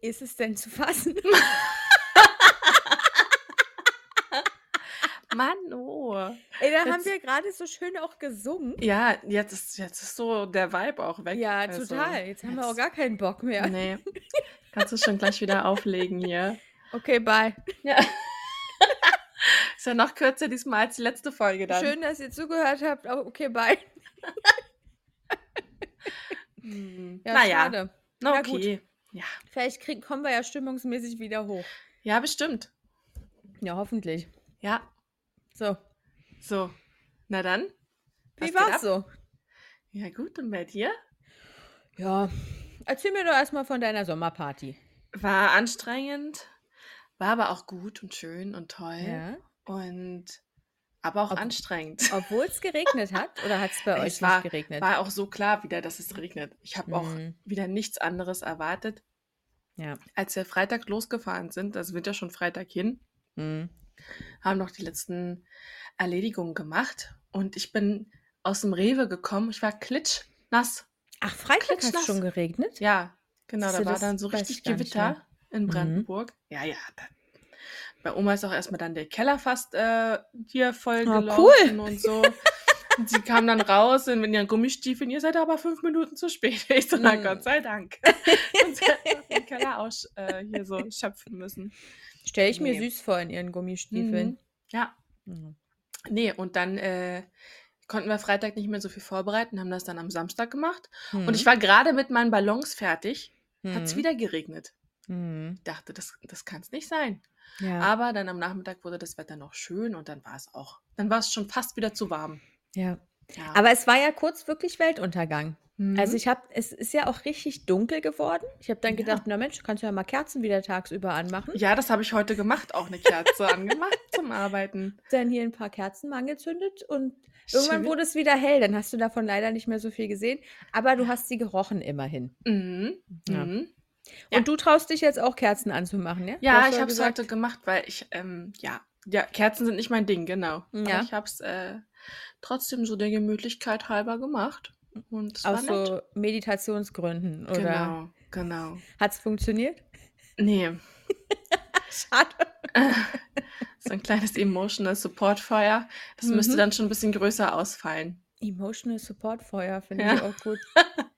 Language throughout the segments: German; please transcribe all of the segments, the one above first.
Ist es denn zu fassen? Mann, oh. Ey, da haben Jetzt- wir gerade so schön auch gesungen. Ja, jetzt ist, jetzt ist so der Vibe auch weg. Ja, Also, total. Jetzt haben wir auch jetzt- gar keinen Bock mehr. Nee. Kannst du schon gleich wieder auflegen hier. Okay, bye. Ja. ist ja noch kürzer diesmal als die letzte Folge dann. Schön, dass ihr zugehört habt. Oh, Okay, bye. Hm. Ja, naja, schade. na okay. Ja. Vielleicht krieg, kommen wir ja stimmungsmäßig wieder hoch. ja, bestimmt. Ja, hoffentlich. Ja, So, so. Na dann. wie war's so? Ja, gut. Und bei dir? Ja, erzähl mir doch erstmal von deiner Sommerparty. War anstrengend, war aber auch gut und schön und toll. Ja. Und aber auch Ob- anstrengend. Obwohl es geregnet hat? Oder hat es bei euch Es war, nicht geregnet? war auch so klar wieder, dass es regnet. Ich habe auch Mhm. wieder nichts anderes erwartet. Ja. Als wir Freitag losgefahren sind, also sind ja schon Freitag hin, Mhm. haben noch die letzten Erledigungen gemacht und ich bin aus dem Rewe gekommen. Ich war klitschnass. Ach, Freitag hat es schon geregnet? Ja, genau, da war das dann so richtig Gewitter in Mhm. Brandenburg. Ja, ja. Da, bei Oma ist auch erstmal dann der Keller fast äh, hier voll Oh, gelaufen und so. Und sie kam dann raus in ihren Gummistiefeln. Ihr seid aber fünf Minuten zu spät. Ich so, na Mhm. Gott sei Dank. und sie hat den Keller aus, äh, hier so schöpfen müssen. Stell ich mir Nee. süß vor in ihren Gummistiefeln. Mhm. Ja, Mhm. nee, und dann äh, konnten wir Freitag nicht mehr so viel vorbereiten, haben das dann am Samstag gemacht. Mhm. Und ich war gerade mit meinen Ballons fertig, hat es Mhm. wieder geregnet. Mhm. Ich dachte, das, das kann es nicht sein. Ja. Aber dann am Nachmittag wurde das Wetter noch schön und dann war es auch, dann war es schon fast wieder zu warm. ja. Ja. Aber es war ja kurz wirklich Weltuntergang. Mhm. Also ich habe, es ist ja auch richtig dunkel geworden. Ich habe dann Ja. gedacht, na Mensch, kannst du ja mal Kerzen wieder tagsüber anmachen. ja, das habe ich heute gemacht, auch eine Kerze angemacht zum Arbeiten. Dann hier ein paar Kerzen mal angezündet und irgendwann Schön. wurde es wieder hell. Dann hast du davon leider nicht mehr so viel gesehen. Aber du hast sie gerochen immerhin. Mhm. Ja. Mhm. Ja. Und du traust dich jetzt auch Kerzen anzumachen, ja? Ja, ich habe es heute gemacht, weil ich, ähm, ja, ja, Kerzen sind nicht mein Ding, genau. Ja. Aber ich habe es äh, trotzdem so der Gemütlichkeit halber gemacht. Und Aus so Meditationsgründen, oder? Genau, genau. Hat es funktioniert? Nee, Schade. so ein kleines Emotional Support Feuer. Das müsste Mhm. dann schon ein bisschen größer ausfallen. Emotional Support Feuer finde Ja. ich auch gut.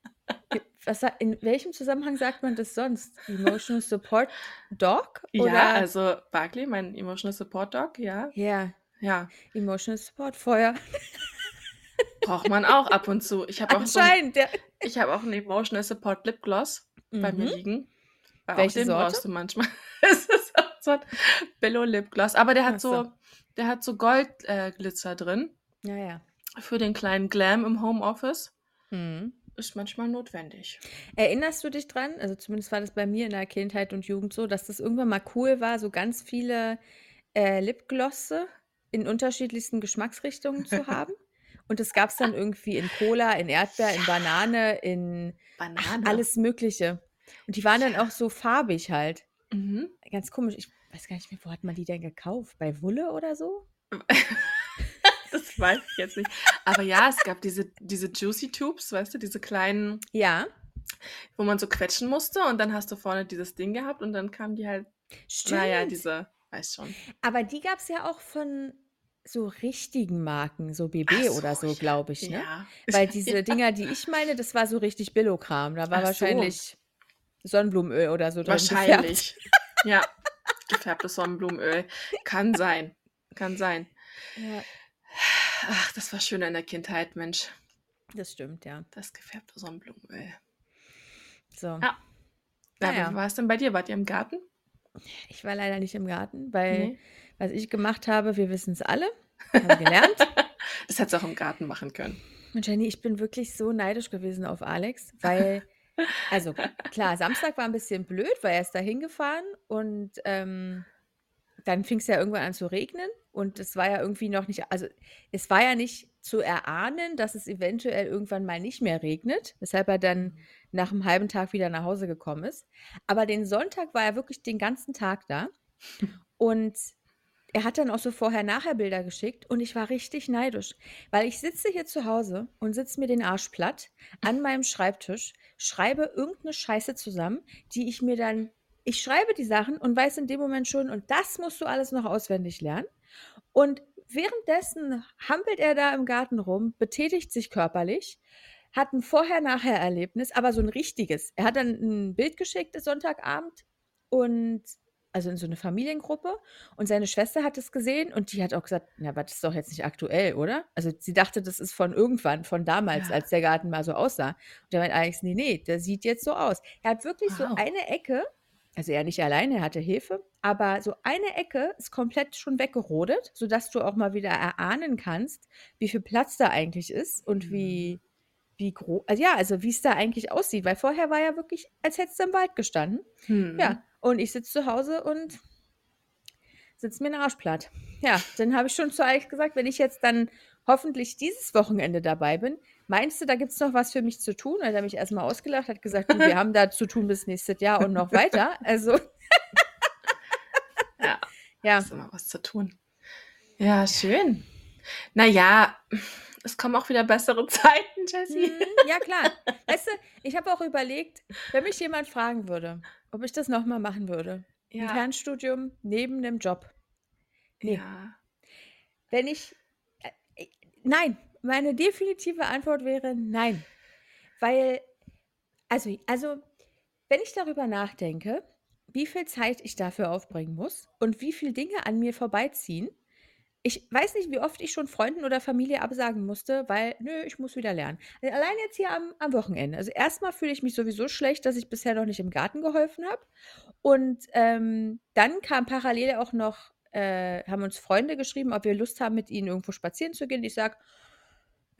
Was, in welchem Zusammenhang sagt man das sonst? Emotional Support Dog? Oder? Ja, also Barkley, mein Emotional Support Dog, ja. Ja, Ja, Emotional Support Feuer. braucht man auch ab und zu. Ich habe auch, so ein, ja. ich hab auch einen Emotional Support Lip Gloss bei mir Mhm. liegen. Weil Welche auch den Sorte? brauchst du manchmal. Es ist auch so ein Billo Lip Gloss. Aber der hat so. so, der hat so Goldglitzer äh, Glitzer drin. Ja, ja. Für den kleinen Glam im Homeoffice. Mhm. Ist manchmal notwendig. Erinnerst du dich dran? Also zumindest war das bei mir in der Kindheit und Jugend so, dass das irgendwann mal cool war, so ganz viele äh, Lipglosse in unterschiedlichsten Geschmacksrichtungen zu haben. Und das gab es dann irgendwie in Cola, in Erdbeer, in Banane, in ach, Banane. alles Mögliche. Und die waren dann auch so farbig halt. Mhm. Ganz komisch. Ich weiß gar nicht mehr, wo hat man die denn gekauft? Bei Wulle oder so? Weiß ich jetzt nicht. Aber ja, es gab diese, diese Juicy Tubes, weißt du, diese kleinen, Ja, wo man so quetschen musste und dann hast du vorne dieses Ding gehabt und dann kamen die halt, stimmt. naja, diese, weiß schon. Aber die gab es ja auch von so richtigen Marken, so BB so, oder so, ja. glaube ich, ne? Ja. Weil diese Dinger, die ich meine, das war so richtig Billo-Kram. Da war Ach so. wahrscheinlich Sonnenblumenöl oder so drin gefärbt. Wahrscheinlich. Ja, gefärbtes Sonnenblumenöl. Kann sein. Kann sein. Ja, Ach, das war schön in der Kindheit, Mensch. das stimmt, ja. Das gefärbte Sonnenblumenöl. So. Ja. Ja, Naja. Wie war es denn bei dir? Wart ihr im Garten? Ich war leider nicht im Garten, weil Nee. was ich gemacht habe, wir wissen es alle, haben gelernt. Das hättest du auch im Garten machen können. Und Jenny, ich bin wirklich so neidisch gewesen auf Alex, weil, also klar, Samstag war ein bisschen blöd, weil er ist da hingefahren und ähm, dann fing es ja irgendwann an zu regnen und es war ja irgendwie noch nicht, also es war ja nicht zu erahnen, dass es eventuell irgendwann mal nicht mehr regnet, weshalb er dann nach einem halben Tag wieder nach Hause gekommen ist. Aber den Sonntag war er wirklich den ganzen Tag da und er hat dann auch so vorher-nachher-Bilder geschickt und ich war richtig neidisch, weil ich sitze hier zu Hause und sitze mir den Arsch platt an meinem Schreibtisch, schreibe irgendeine Scheiße zusammen, die ich mir dann ich schreibe die Sachen und weiß in dem Moment schon, und das musst du alles noch auswendig lernen. Und währenddessen hampelt er da im Garten rum, betätigt sich körperlich, hat ein Vorher-Nachher-Erlebnis, aber so ein richtiges. Er hat dann ein Bild geschickt Sonntagabend und also in so eine Familiengruppe und seine Schwester hat es gesehen und die hat auch gesagt: „Ja, aber das ist doch jetzt nicht aktuell, oder?“ Also, sie dachte, das ist von irgendwann, von damals, Ja. als der Garten mal so aussah. Und der meint Alex: „Ne, ne, der sieht jetzt so aus.“ Er hat wirklich so Wow. eine Ecke also, er nicht alleine, er hatte Hilfe, aber so eine Ecke ist komplett schon weggerodet, sodass du auch mal wieder erahnen kannst, wie viel Platz da eigentlich ist und Mhm. wie wie gro also, ja, also, wie's da eigentlich aussieht, weil vorher war ja wirklich, als hättest du im Wald gestanden. Mhm. Ja, und ich sitze zu Hause und sitze mir 'n Arsch platt. Ja, dann habe ich schon zu Alex gesagt, wenn ich jetzt dann hoffentlich dieses Wochenende dabei bin, meinst du, da gibt's noch was für mich zu tun? Hat er mich erst mal ausgelacht, hat gesagt: „Du, wir haben da zu tun bis nächstes Jahr und noch weiter.“ Also Ja, Ja. ist immer was zu tun. Ja, schön. Na ja, es kommen auch wieder bessere Zeiten, Jessie. Mhm, ja klar. Weißt du, ich habe auch überlegt, wenn mich jemand fragen würde, ob ich das noch mal machen würde, Ja. Fernstudium neben 'nem Job. Ne. Ja. Wenn ich äh, äh, nein, meine definitive Antwort wäre nein. Weil also also, wenn ich darüber nachdenke, wie viel Zeit ich dafür aufbringen muss und wie viel Dinge an mir vorbeiziehen. Ich weiß nicht, wie oft ich schon Freunden oder Familie absagen musste, weil: „Nö, ich muss wieder lernen.“ Äh, allein jetzt hier am am Wochenende. Also, erst mal fühle ich mich sowieso schlecht, dass ich bisher noch nicht im Garten geholfen habe. Und, ähm, dann kam parallel auch noch äh, haben uns Freunde geschrieben, ob wir Lust haben, mit ihnen irgendwo spazieren zu gehen. Ich sage: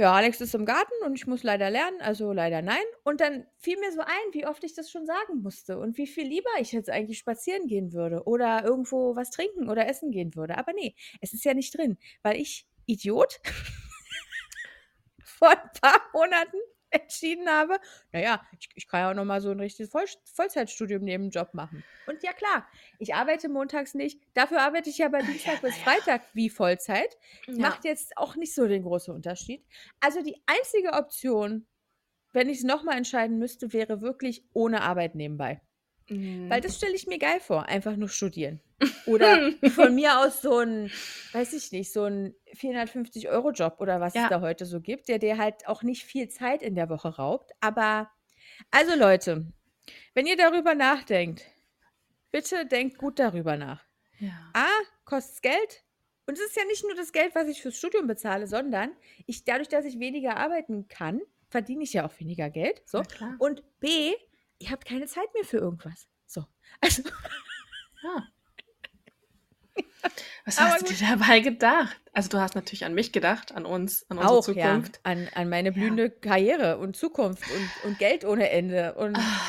„Ja, Alex ist im Garten und ich muss leider lernen, also leider nein.“ Und dann fiel mir so ein, wie oft ich das schon sagen musste und wie viel lieber ich jetzt eigentlich spazieren gehen würde oder irgendwo was trinken oder essen gehen würde. Aber ne, es ist ja nicht drin, weil ich, Idiot, vor 'n paar Monaten entschieden habe: „Na ja, ich ich kann ja auch noch mal so 'n richtiges Vollst Vollzeitstudium neben 'm Job machen.“ Und ja klar, ich arbeite montags nicht, dafür arbeite ich ja aber Ah, ja, Dienstag bis na ja. Freitag wie Vollzeit. Ja. Macht jetzt auch nicht so den großen Unterschied. Also, die einzige Option, wenn ich's noch mal entscheiden müsste, wäre wirklich ohne Arbeit nebenbei. Weil Mhm. das stelle ich mir geil vor, einfach nur studieren. Oder von mir aus so 'n, weiß ich nicht, so 'n 450 € Job oder was es Ja. da heute so gibt, der dir halt auch nicht viel Zeit in der Woche raubt. Aber also Leute, wenn ihr darüber nachdenkt, bitte denkt gut darüber nach. Ja. A, kostet's Geld und es ist ja nicht nur das Geld, was ich fürs Studium bezahle, sondern ich dadurch, dass ich weniger arbeiten kann, verdiene ich ja auch weniger Geld, so. Und B, ihr habt keine Zeit mehr für irgendwas. So. Also Ja. Was Aber hast du dir dabei gedacht? Also, du hast natürlich an mich gedacht, an uns, an unsere Auch, ja, Zukunft. an an meine Ja. blühende Karriere und Zukunft und und Geld ohne Ende und Ah.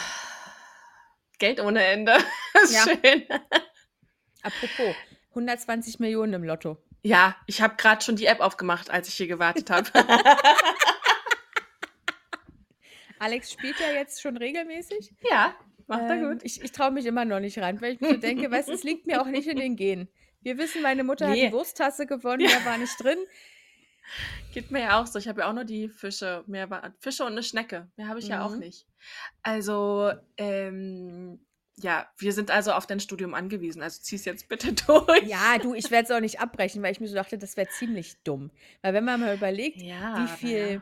Geld ohne Ende. Ja. Schön. apropos, 120.000.000 im Lotto. Ja, ich habe grad schon die App aufgemacht, als ich hier gewartet habe. Alex spielt ja jetzt schon regelmäßig. Ja, macht er Ähm, gut. ich ich traue mich immer noch nicht ran, weil ich mir so denke, weißt du, es liegt mir auch nicht in den Genen. Wir wissen, meine Mutter hat 'ne Ne. Wursttasse gewonnen, Ja. mehr war nicht drin. Geht mir ja auch so. Ich habe ja auch nur die Fische. Mehr war Fische und 'ne Schnecke. Mehr habe ich ja auch Mhm. nicht. Also, ähm, ja, wir sind also auf dein Studium angewiesen. Also, zieh's jetzt bitte durch. Ja, du, ich werde es auch nicht abbrechen, weil ich mir so dachte, das wäre ziemlich dumm. Weil wenn man mal überlegt, Ja, wie viel ja.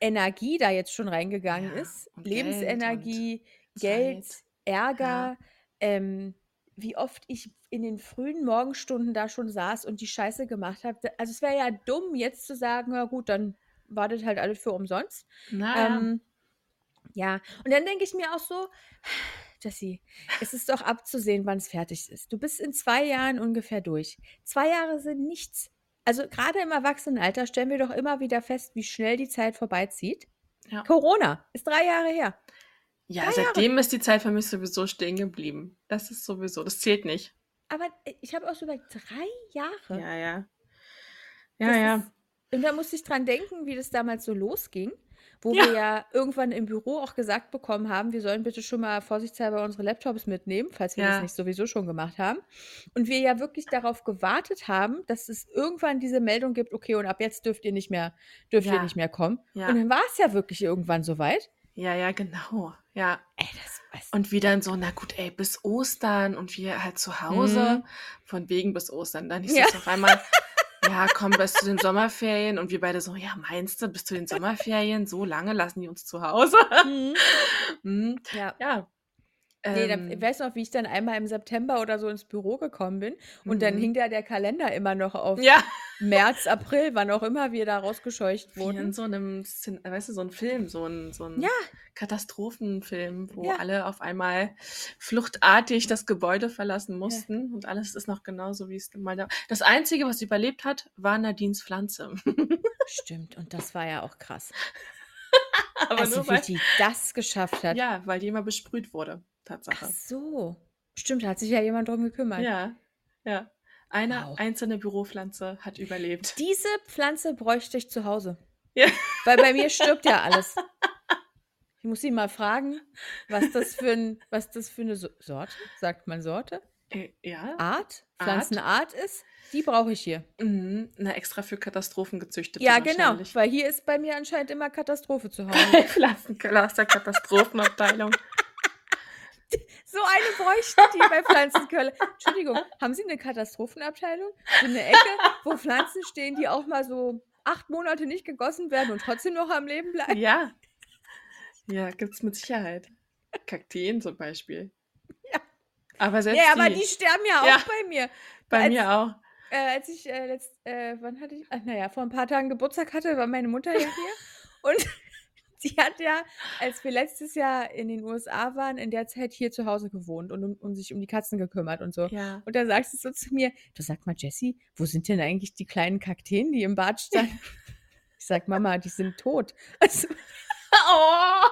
Energie da jetzt schon reingegangen Ja, ist, Geld Lebensenergie, Geld, Zeit. Ärger, ähm, wie oft ich in den frühen Morgenstunden da schon saß und die Scheiße gemacht habe. Also, es wäre ja dumm, jetzt zu sagen: „Ja gut, dann war das halt alles für umsonst.“ Na ja. Ähm, ja, und dann denke ich mir auch so: „Jessie, es ist doch abzusehen, wann's fertig ist. Du bist in 2 Jahren ungefähr durch. 2 Jahre sind nichts. Also, grade im Erwachsenenalter stellen wir doch immer wieder fest, wie schnell die Zeit vorbeizieht. Ja. Corona ist 3 Jahre her. Ja, 3 Jahre. seitdem ist die Zeit für mich sowieso stehen geblieben. Das ist sowieso das zählt nicht. Aber, äh, ich habe auch so überlegt, 3 Jahre? Ja, ja. Ja, Das ja. ist und da musste ich dran denken, wie das damals so losging, wo Ja. wir ja irgendwann im Büro auch gesagt bekommen haben, wir sollen bitte schon mal vorsichtshalber unsere Laptops mitnehmen, falls wir das Ja. nicht sowieso schon gemacht haben. Und wir ja wirklich darauf gewartet haben, dass es irgendwann diese Meldung gibt: „Okay, und ab jetzt dürft ihr nicht mehr dürft ihr Ja. nicht mehr kommen.“ Ja. Und dann war's ja wirklich irgendwann so weit. Ja, ja, genau. Ja. Ey, das? Und wie dann so, na gut, ey, bis Ostern und wir halt zu Hause, Mhm. von wegen bis Ostern. Dann hieß Ja. es auf einmal, ja, komm, bis zu den Sommerferien. Und wir beide so, ja, meinst du, bis zu den Sommerferien? So lange lassen die uns zu Hause? Mhm. Hm, Ja. ja. Nee, da, ich Ähm, weiß noch, wie ich dann einmal im September oder so ins Büro gekommen bin und dann mhm. hing da der Kalender immer noch auf Ja. März, April, wann auch immer wir da rausgescheucht Wie in wurden. so einem, weißt du, so ein Film, so ein, so ein Ja, Katastrophenfilm, wo ja, alle auf einmal fluchtartig das Gebäude verlassen mussten und alles ist noch genauso, wie es mal da Das Einzige, was überlebt hat, war Nadines Pflanze. Stimmt, und das war ja auch krass. Aber Also, nur wie weil, die das geschafft hat. ja, weil die immer besprüht wurde, Ach Tatsache. so. Stimmt, da hat sich ja jemand drum gekümmert. Ja, ja. Eine Wow. einzelne Büropflanze hat überlebt. Diese Pflanze bräuchte ich zu Hause. Ja. Weil bei mir stirbt ja alles. Ich muss sie mal fragen, was das für, ein, was das für eine So- Sorte, sagt man Sorte? Äh, Ja, Art? Art. Pflanzenart ist? Die brauche ich hier. Mhm. Na, extra für Katastrophen gezüchtete Ja, genau, weil hier ist bei mir anscheinend immer Katastrophe zu Hause. Pflanzenkeller aus der Katastrophenabteilung. So eine bräuchten die bei Pflanzenkölle. Entschuldigung, haben Sie eine Katastrophenabteilung? So eine Ecke, wo Pflanzen stehen, die auch mal so acht Monate nicht gegossen werden und trotzdem noch am Leben bleiben? Ja, ja, gibt's mit Sicherheit. Kakteen zum Beispiel. Ja. Aber selbst Nee, aber die, die sterben ja auch Ja. bei mir. bei als- mir auch. Äh, als ich äh, letzt, äh, wann hatte ich? Ach, naja, vor ein paar Tagen Geburtstag hatte, war meine Mutter ja hier. Und die hat ja, als wir letztes Jahr in den USA waren, in der Zeit hier zu Hause gewohnt und um, um sich um die Katzen gekümmert und so. Ja. Und da sagst du so zu mir, du sag mal, Jessie, wo sind denn eigentlich die kleinen Kakteen, die im Bad standen? Ich sag, Mama, die sind tot. Also, Oh!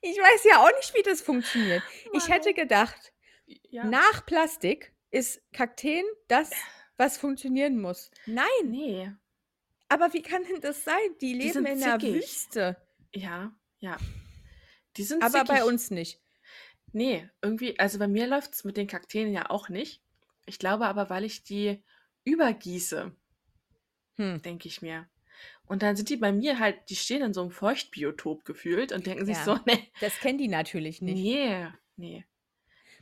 ich weiß ja auch nicht, wie das funktioniert. Ich Mann, hätte ey. gedacht, Ja. nach Plastik ist Kakteen das, was funktionieren muss. Nein, Nee. Aber wie kann denn das sein? Die leben sind in der zickig. Wüste. Ja, ja. Die sind Aber bei zickig. uns nicht. Nee, irgendwie, also bei mir läuft's mit den Kakteen ja auch nicht. Ich glaube aber, weil ich die übergieße, Hm. denke ich mir. Und dann sind die bei mir halt, die stehen in so einem Feuchtbiotop gefühlt und denken sich Ja. so, nee, Das kennen die natürlich nicht. nee, nee.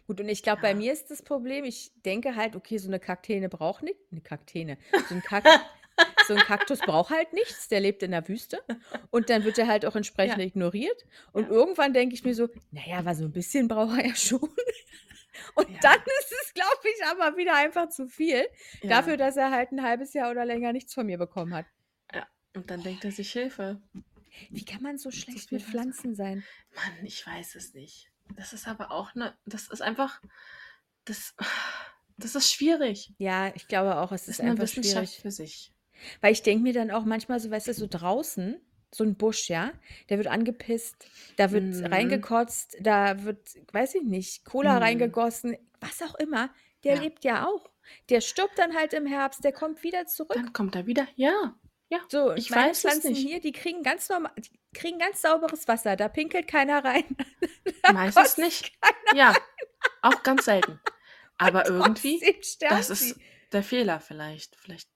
Gut, und ich glaube, bei Ja. mir ist das Problem, ich denke halt, okay, so eine Kakteene braucht nicht, eine Kakteene, so ein, Kak so ein Kaktus braucht halt nichts, der lebt in der Wüste und dann wird er halt auch entsprechend Ja. ignoriert und Ja. irgendwann denke ich mir so, naja, aber so ein bisschen braucht er ja schon. Und Ja. dann ist es, glaube ich, aber wieder einfach zu viel dafür, dass er halt ein halbes Jahr oder länger nichts von mir bekommen hat. ja. Und dann denkt er sich Hilfe. Wie kann man so schlecht mit Pflanzen sein? Mann, ich weiß es nicht. Das ist aber auch eine, das ist einfach, das, das ist schwierig. Ja, ich glaube auch, es ist ist eine einfach Wissenschaft schwierig. für sich. Weil ich denke mir dann auch manchmal so, weißt du, so draußen, so ein Busch, ja, der wird angepisst, da wird Mhm. reingekotzt, da wird, weiß ich nicht, Cola Mhm. reingegossen, was auch immer. Der Ja. lebt ja auch. Der stirbt dann halt im Herbst, der kommt wieder zurück. Dann kommt er wieder. Ja, ja. So, ich meine weiß es Pflanzen nicht. hier, die kriegen ganz normal, die kriegen ganz sauberes Wasser, da pinkelt keiner rein. Meistens nicht. Ja, auch ganz selten. Aber irgendwie, das ist der Fehler vielleicht. Vielleicht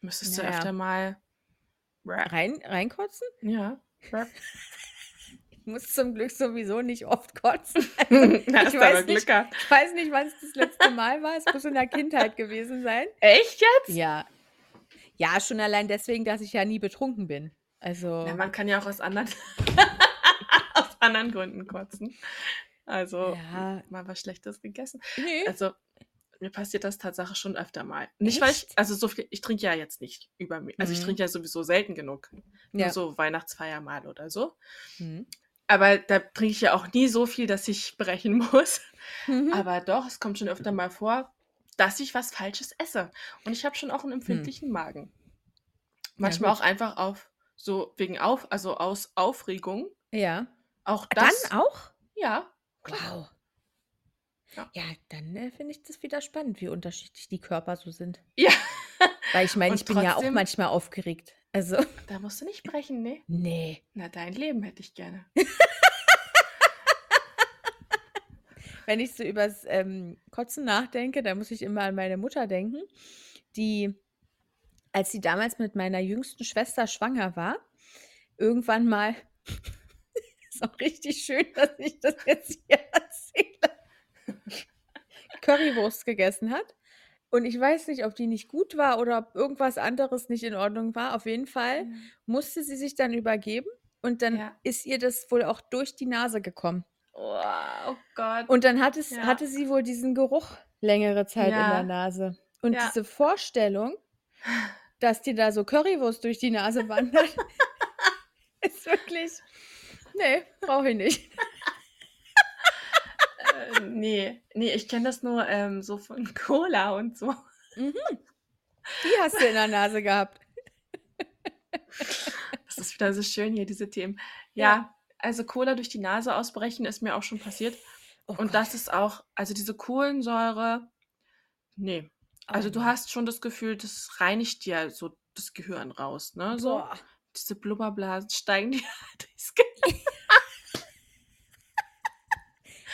müsstest du Naja. öfter mal. Rein, reinkotzen? Ja. Ich muss zum Glück sowieso nicht oft kotzen. hast ich du weiß nicht. Ich weiß nicht, wann es das letzte Mal war. Es muss in der Kindheit gewesen sein. Echt jetzt? Ja. Ja, schon allein deswegen, dass ich ja nie betrunken bin. Also, Ja, man kann ja auch aus anderen, aus anderen Gründen kotzen. Also, ja, mal was Schlechtes gegessen. nee. Also, mir passiert das Tatsache schon öfter mal. Nicht, weil ich, Echt? also so viel, ich trinke ja jetzt nicht über mich. Also, ich Mhm. trinke ja sowieso selten genug. Nur Ja. so Weihnachtsfeier mal oder so. Mhm. Aber da trinke ich ja auch nie so viel, dass ich brechen muss. Mhm. Aber doch, es kommt schon öfter mal vor, dass ich was Falsches esse. Und ich habe schon auch einen empfindlichen Magen. Manchmal Hm. gut. auch einfach auf, so wegen auf, also aus Aufregung. Ja. Auch das. Dann auch? Ja, klar. Wow. Ja. Ja, dann äh, finde ich das wieder spannend, wie unterschiedlich die Körper so sind. Ja. Weil ich meine, Und ich bin ja auch trotzdem- manchmal aufgeregt. Also, Da musst du nicht brechen, ne? nee. Na, dein Leben hätte ich gerne. Wenn ich so übers ähm, Kotzen nachdenke, dann muss ich immer an meine Mutter denken, die, als sie damals mit meiner jüngsten Schwester schwanger war, irgendwann mal ist auch richtig schön, dass ich das jetzt hier. Currywurst gegessen hat. Und ich weiß nicht, ob die nicht gut war oder ob irgendwas anderes nicht in Ordnung war. Auf jeden Fall Mhm. musste sie sich dann übergeben und dann Ja. ist ihr das wohl auch durch die Nase gekommen. Oh, oh Gott. Und dann hat es, Ja. hatte sie wohl diesen Geruch längere Zeit in Ja. der Nase. Und diese Vorstellung, dass dir da so Currywurst durch die Nase wandert, ist wirklich. Nee, brauche ich nicht. Nee, nee, ich kenne das nur ähm, so von Cola und so. Mhm. Die hast du in der Nase gehabt. Das ist wieder so schön hier, diese Themen. Ja, Ja. also Cola durch die Nase ausbrechen ist mir auch schon passiert. Oh Und Gott. das ist auch, also diese Kohlensäure, nee. Oh Also du nee. hast schon das Gefühl, das reinigt dir so das Gehirn raus, ne? So, Boah. diese Blubberblasen steigen dir durchs Gehirn.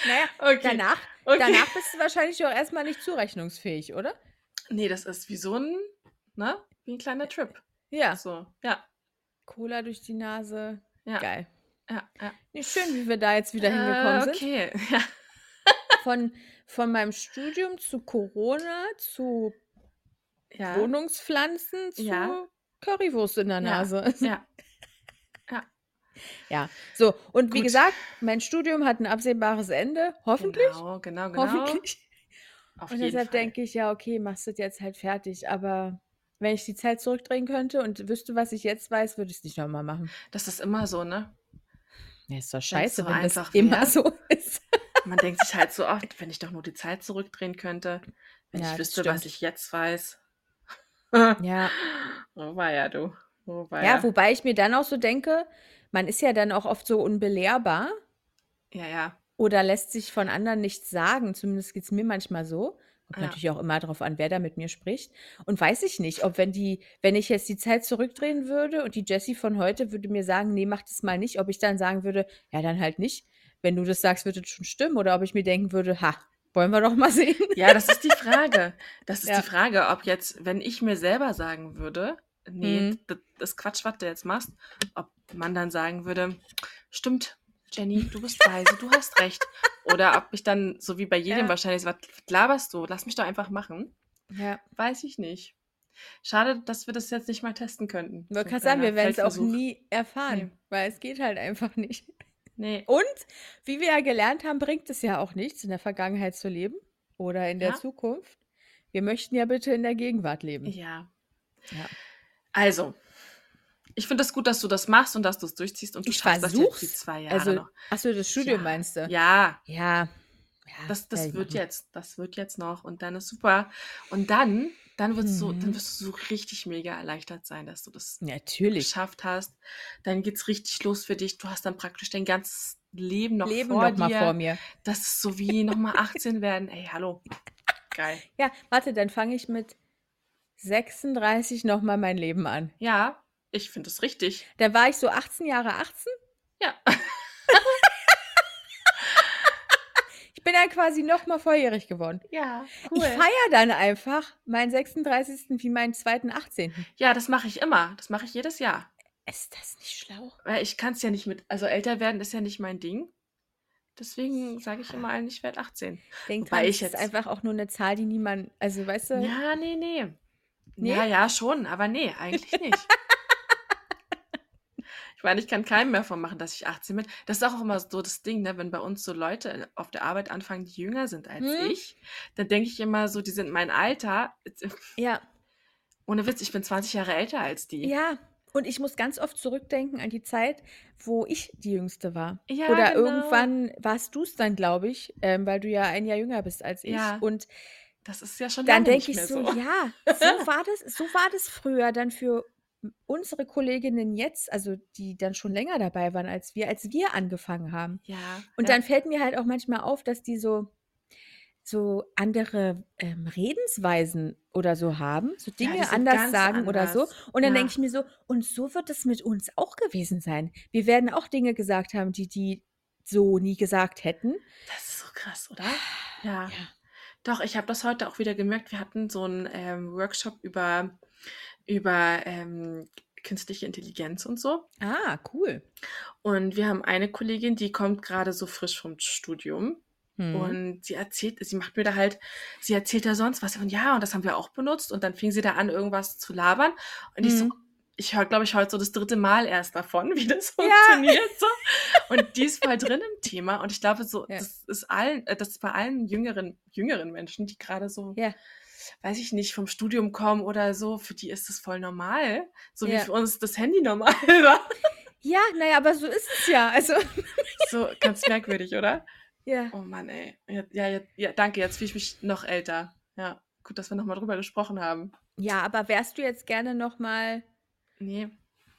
Naja, Okay. danach, okay. danach bist du wahrscheinlich auch erstmal nicht zurechnungsfähig, oder? Nee, das ist wie so ein, ne? Wie ein kleiner Trip. Ja. So, ja, Cola durch die Nase. ja, Geil. ja, ja. Nee, schön, wie wir da jetzt wieder hingekommen äh, sind. Okay, ja. Von, von meinem Studium zu Corona, zu Ja, Wohnungspflanzen, zu Ja. Currywurst in der. Nase. ja. Ja, so. Und wie Gut. gesagt, mein Studium hat ein absehbares Ende. Hoffentlich. Genau, genau, genau. Hoffentlich. Auf Und deshalb Fall. denke ich, ja, okay, machst du das jetzt halt fertig. Aber wenn ich die Zeit zurückdrehen könnte und wüsste, was ich jetzt weiß, würde ich es nicht nochmal machen. Das ist immer so, ne? Ja, ist doch scheiße, so wenn das einfach immer so ist. Man denkt sich halt so oft, wenn ich doch nur die Zeit zurückdrehen könnte, wenn Ja, ich wüsste, was ich jetzt weiß. Ja. Oh, war ja du. Oh, war ja, wobei ich mir dann auch so denke, man ist ja dann auch oft so unbelehrbar ja, ja. oder lässt sich von anderen nichts sagen. Zumindest geht es mir manchmal so. Kommt Ja. natürlich auch immer darauf an, wer da mit mir spricht. Und weiß ich nicht, ob wenn die, wenn ich jetzt die Zeit zurückdrehen würde und die Jessie von heute würde mir sagen, nee, mach das mal nicht, ob ich dann sagen würde, ja, dann halt nicht. Wenn du das sagst, würde es schon stimmen. Oder ob ich mir denken würde, ha, wollen wir doch mal sehen. Ja, das ist die Frage. Das ist Ja. die Frage, ob jetzt, wenn ich mir selber sagen würde, nee, Mhm. das, Quatsch, was du jetzt machst, ob man dann sagen würde, stimmt, Jenny, du bist weise, du hast recht. Oder ob ich dann, so wie bei jedem Ja. wahrscheinlich, was laberst du, lass mich doch einfach machen. Ja, Weiß ich nicht. Schade, dass wir das jetzt nicht mal testen könnten. ich ein sagen, wir werden es auch nie erfahren, Nee. weil es geht halt einfach nicht. Nee. Und wie wir ja gelernt haben, bringt es ja auch nichts, in der Vergangenheit zu leben oder in der Ja. Zukunft. Wir möchten ja bitte in der Gegenwart leben. Ja. Ja. Also, ich finde es das gut, dass du das machst und dass du es durchziehst und du Ich schaffst das jetzt die versuch's. zwei Jahre Also, noch. achso, das Studium Ja. meinst du? Ja, Ja. ja das, das wird machen. jetzt, das wird jetzt noch und dann ist super. Und dann, dann wirst du, dann Mhm. wirst du so richtig mega erleichtert sein, dass du das Natürlich. geschafft hast. Dann geht's richtig los für dich. Du hast dann praktisch dein ganzes Leben noch Leben vor noch mal dir. vor mir. Das ist so wie nochmal 18 werden. Ey, hallo. Geil. Ja, warte, dann fange ich mit 36 noch mal mein Leben an. Ja, ich finde es richtig. Dann war ich so 18 Jahre 18. Ja. Ich bin dann quasi noch mal volljährig geworden. Ja, Ich feiere dann einfach meinen 36. wie meinen zweiten 18. Ja, das mache ich immer. Das mache ich jedes Jahr. Ist das nicht schlau? Weil ich kann es ja nicht mit, also älter werden ist ja nicht mein Ding. Deswegen sage ich immer allen, ich werde 18. Denk Wobei dran, ich es ist jetzt- einfach auch nur eine Zahl, die niemand, also weißt du, Ja, nee, nee. Nee? Ja, ja, schon, aber nee, eigentlich nicht. ich meine, ich kann keinem mehr von machen, dass ich 18 bin. Das ist auch immer so das Ding, ne? wenn bei uns so Leute auf der Arbeit anfangen, die jünger sind als Hm? ich, dann denke ich immer so, die sind mein Alter. ja, Ohne Witz, ich bin 20 Jahre älter als die. ja. Und ich muss ganz oft zurückdenken an die Zeit, wo ich die Jüngste war. Ja, Oder genau. irgendwann warst du es dann, glaube ich, ähm, weil du ja ein Jahr jünger bist als ich. Ja. Und Das ist ja schon dann denke ich so, so. ja, so war das, so war das früher dann für unsere Kolleginnen jetzt, also die dann schon länger dabei waren als wir, als wir angefangen haben. Ja. Und ja. dann fällt mir halt auch manchmal auf, dass die so, so andere ähm, Redensweisen oder so haben, so Ja, Dinge sind anders sagen oder so. anders. Und dann Ja. denke ich mir so, und so wird es mit uns auch gewesen sein. Wir werden auch Dinge gesagt haben, die die so nie gesagt hätten. Das ist so krass, oder? Ja. Ja. Doch, ich habe das heute auch wieder gemerkt. Wir hatten so einen ähm, Workshop über, über ähm, künstliche Intelligenz und so. Ah, cool. Und wir haben eine Kollegin, die kommt gerade so frisch vom Studium. Mhm. Und sie erzählt, sie macht mir da halt, sie erzählt da sonst was von, ja, und das haben wir auch benutzt. Und dann fing sie da an, irgendwas zu labern. Und ich so, Mhm. Ich höre, glaube ich, heute so das dritte Mal erst davon, wie das Ja. funktioniert. So. Und die ist voll drin im Thema. Und ich glaube, so, Ja. das ist allen, äh, das ist bei allen jüngeren, jüngeren Menschen, die gerade so, Ja. weiß ich nicht, vom Studium kommen oder so, für die ist das voll normal. So wie für uns das Handy normal war. Ja, naja, aber so ist es ja. Also, So ganz merkwürdig, oder? ja. Oh Mann, ey. Ja, ja, danke, jetzt fühle ich mich noch älter. Ja, gut, dass wir nochmal drüber gesprochen haben. Ja, aber wärst du jetzt gerne noch mal Nee.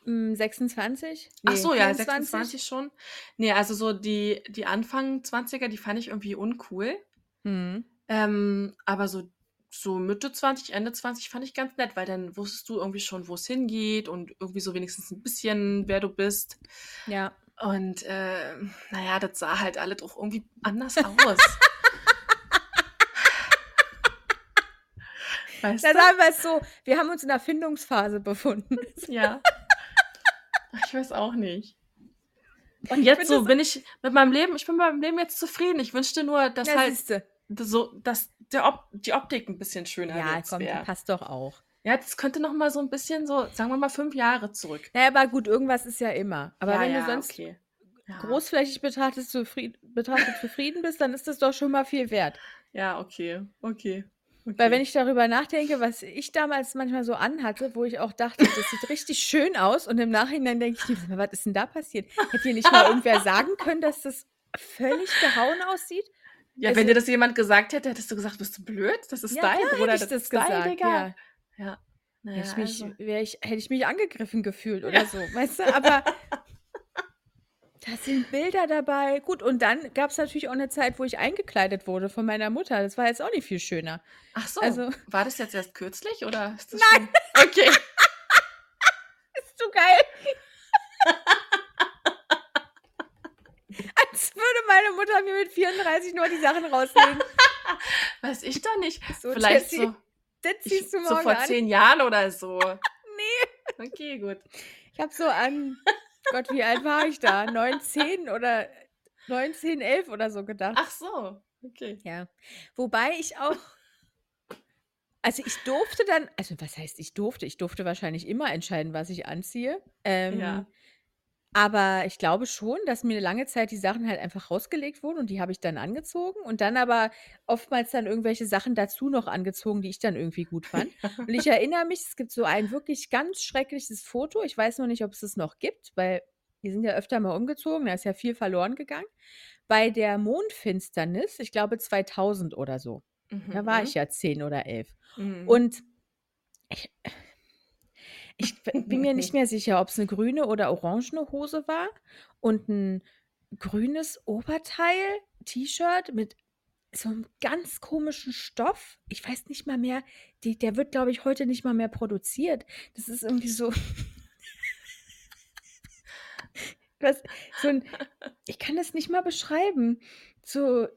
mm, 26? Ach Nee, so, ja, 24? 26 schon. Nee, also so die, die Anfang 20er, die fand ich irgendwie uncool. Hm. Ähm, aber so, so Mitte 20, Ende 20 fand ich ganz nett, weil dann wusstest du irgendwie schon, wo es hingeht und irgendwie so wenigstens ein bisschen, wer du bist. Ja. Und äh, naja, das sah halt alle doch irgendwie anders aus. Weißt Da du? sagen wir es so, wir haben uns in der Findungsphase befunden. Ja. Ich weiß auch nicht. Und jetzt so bin ich mit meinem Leben, ich bin mit meinem Leben jetzt zufrieden. Ich wünschte nur, dass Ja, halt siehste. so, dass der Op die Optik ein bisschen schöner Ja, jetzt komm, die wäre. passt doch auch. Ja, das könnte noch mal so ein bisschen so, sagen wir mal fünf Jahre zurück. Naja, aber gut, irgendwas ist ja immer. Aber ja, wenn ja, du sonst okay. Ja. großflächig betrachtet, zufrieden, betrachtet zufrieden bist, dann ist das doch schon mal viel wert. Ja, okay, okay. Okay. Weil wenn ich darüber nachdenke, was ich damals manchmal so anhatte, wo ich auch dachte, das sieht richtig schön aus und im Nachhinein denke ich, was ist denn da passiert? Hätte hier nicht mal irgendwer sagen können, dass das völlig gehauen aussieht? ja, also- wenn dir das jemand gesagt hätte, hättest du gesagt, bist du blöd? Das ist Ja, dein klar Bruder, hätte ich das das ist dein, gesagt, Digga. ja. Ja. Naja, Hätte ich, mich, also. ich, hätte ich mich angegriffen gefühlt oder so, weißt du? Aber da sind Bilder dabei. Gut, und dann gab es natürlich auch eine Zeit, wo ich eingekleidet wurde von meiner Mutter. Das war jetzt auch nicht viel schöner. Ach so, also- war das jetzt erst kürzlich oder ist das Nein. Schon? Okay. Ist so geil. Als würde meine Mutter mir mit 34 nur die Sachen rausnehmen. Weiß ich doch nicht. So, Vielleicht Jessie, so, Das ich, so vor an. zehn Jahren oder so. Nee. Okay, gut. Ich habe so an, Gott, wie alt war ich da? 19 oder 19, 11 oder so gedacht. Ach so, okay. Ja. Wobei ich auch. Also ich durfte dann, also was heißt ich durfte? Ich durfte wahrscheinlich immer entscheiden, was ich anziehe. Ähm, Ja. Aber ich glaube schon, dass mir lange Zeit die Sachen halt einfach rausgelegt wurden und die habe ich dann angezogen und dann aber oftmals dann irgendwelche Sachen dazu noch angezogen, die ich dann irgendwie gut fand. Und ich erinnere mich, es gibt so ein wirklich ganz schreckliches Foto. Ich weiß noch nicht, ob es es noch gibt, weil wir sind ja öfter mal umgezogen, da ist ja viel verloren gegangen. Bei der Mondfinsternis, ich glaube 2000 oder so. Da war ich ja 10 oder 11. Mhm. Und ich, ich bin mir nicht mehr sicher, ob es eine grüne oder orangene Hose war und ein grünes Oberteil, T-Shirt mit so einem ganz komischen Stoff. Ich weiß nicht mal mehr, die, der wird, glaube ich, heute nicht mal mehr produziert. Das ist irgendwie so. Was, so ein, ich kann das nicht mal beschreiben. So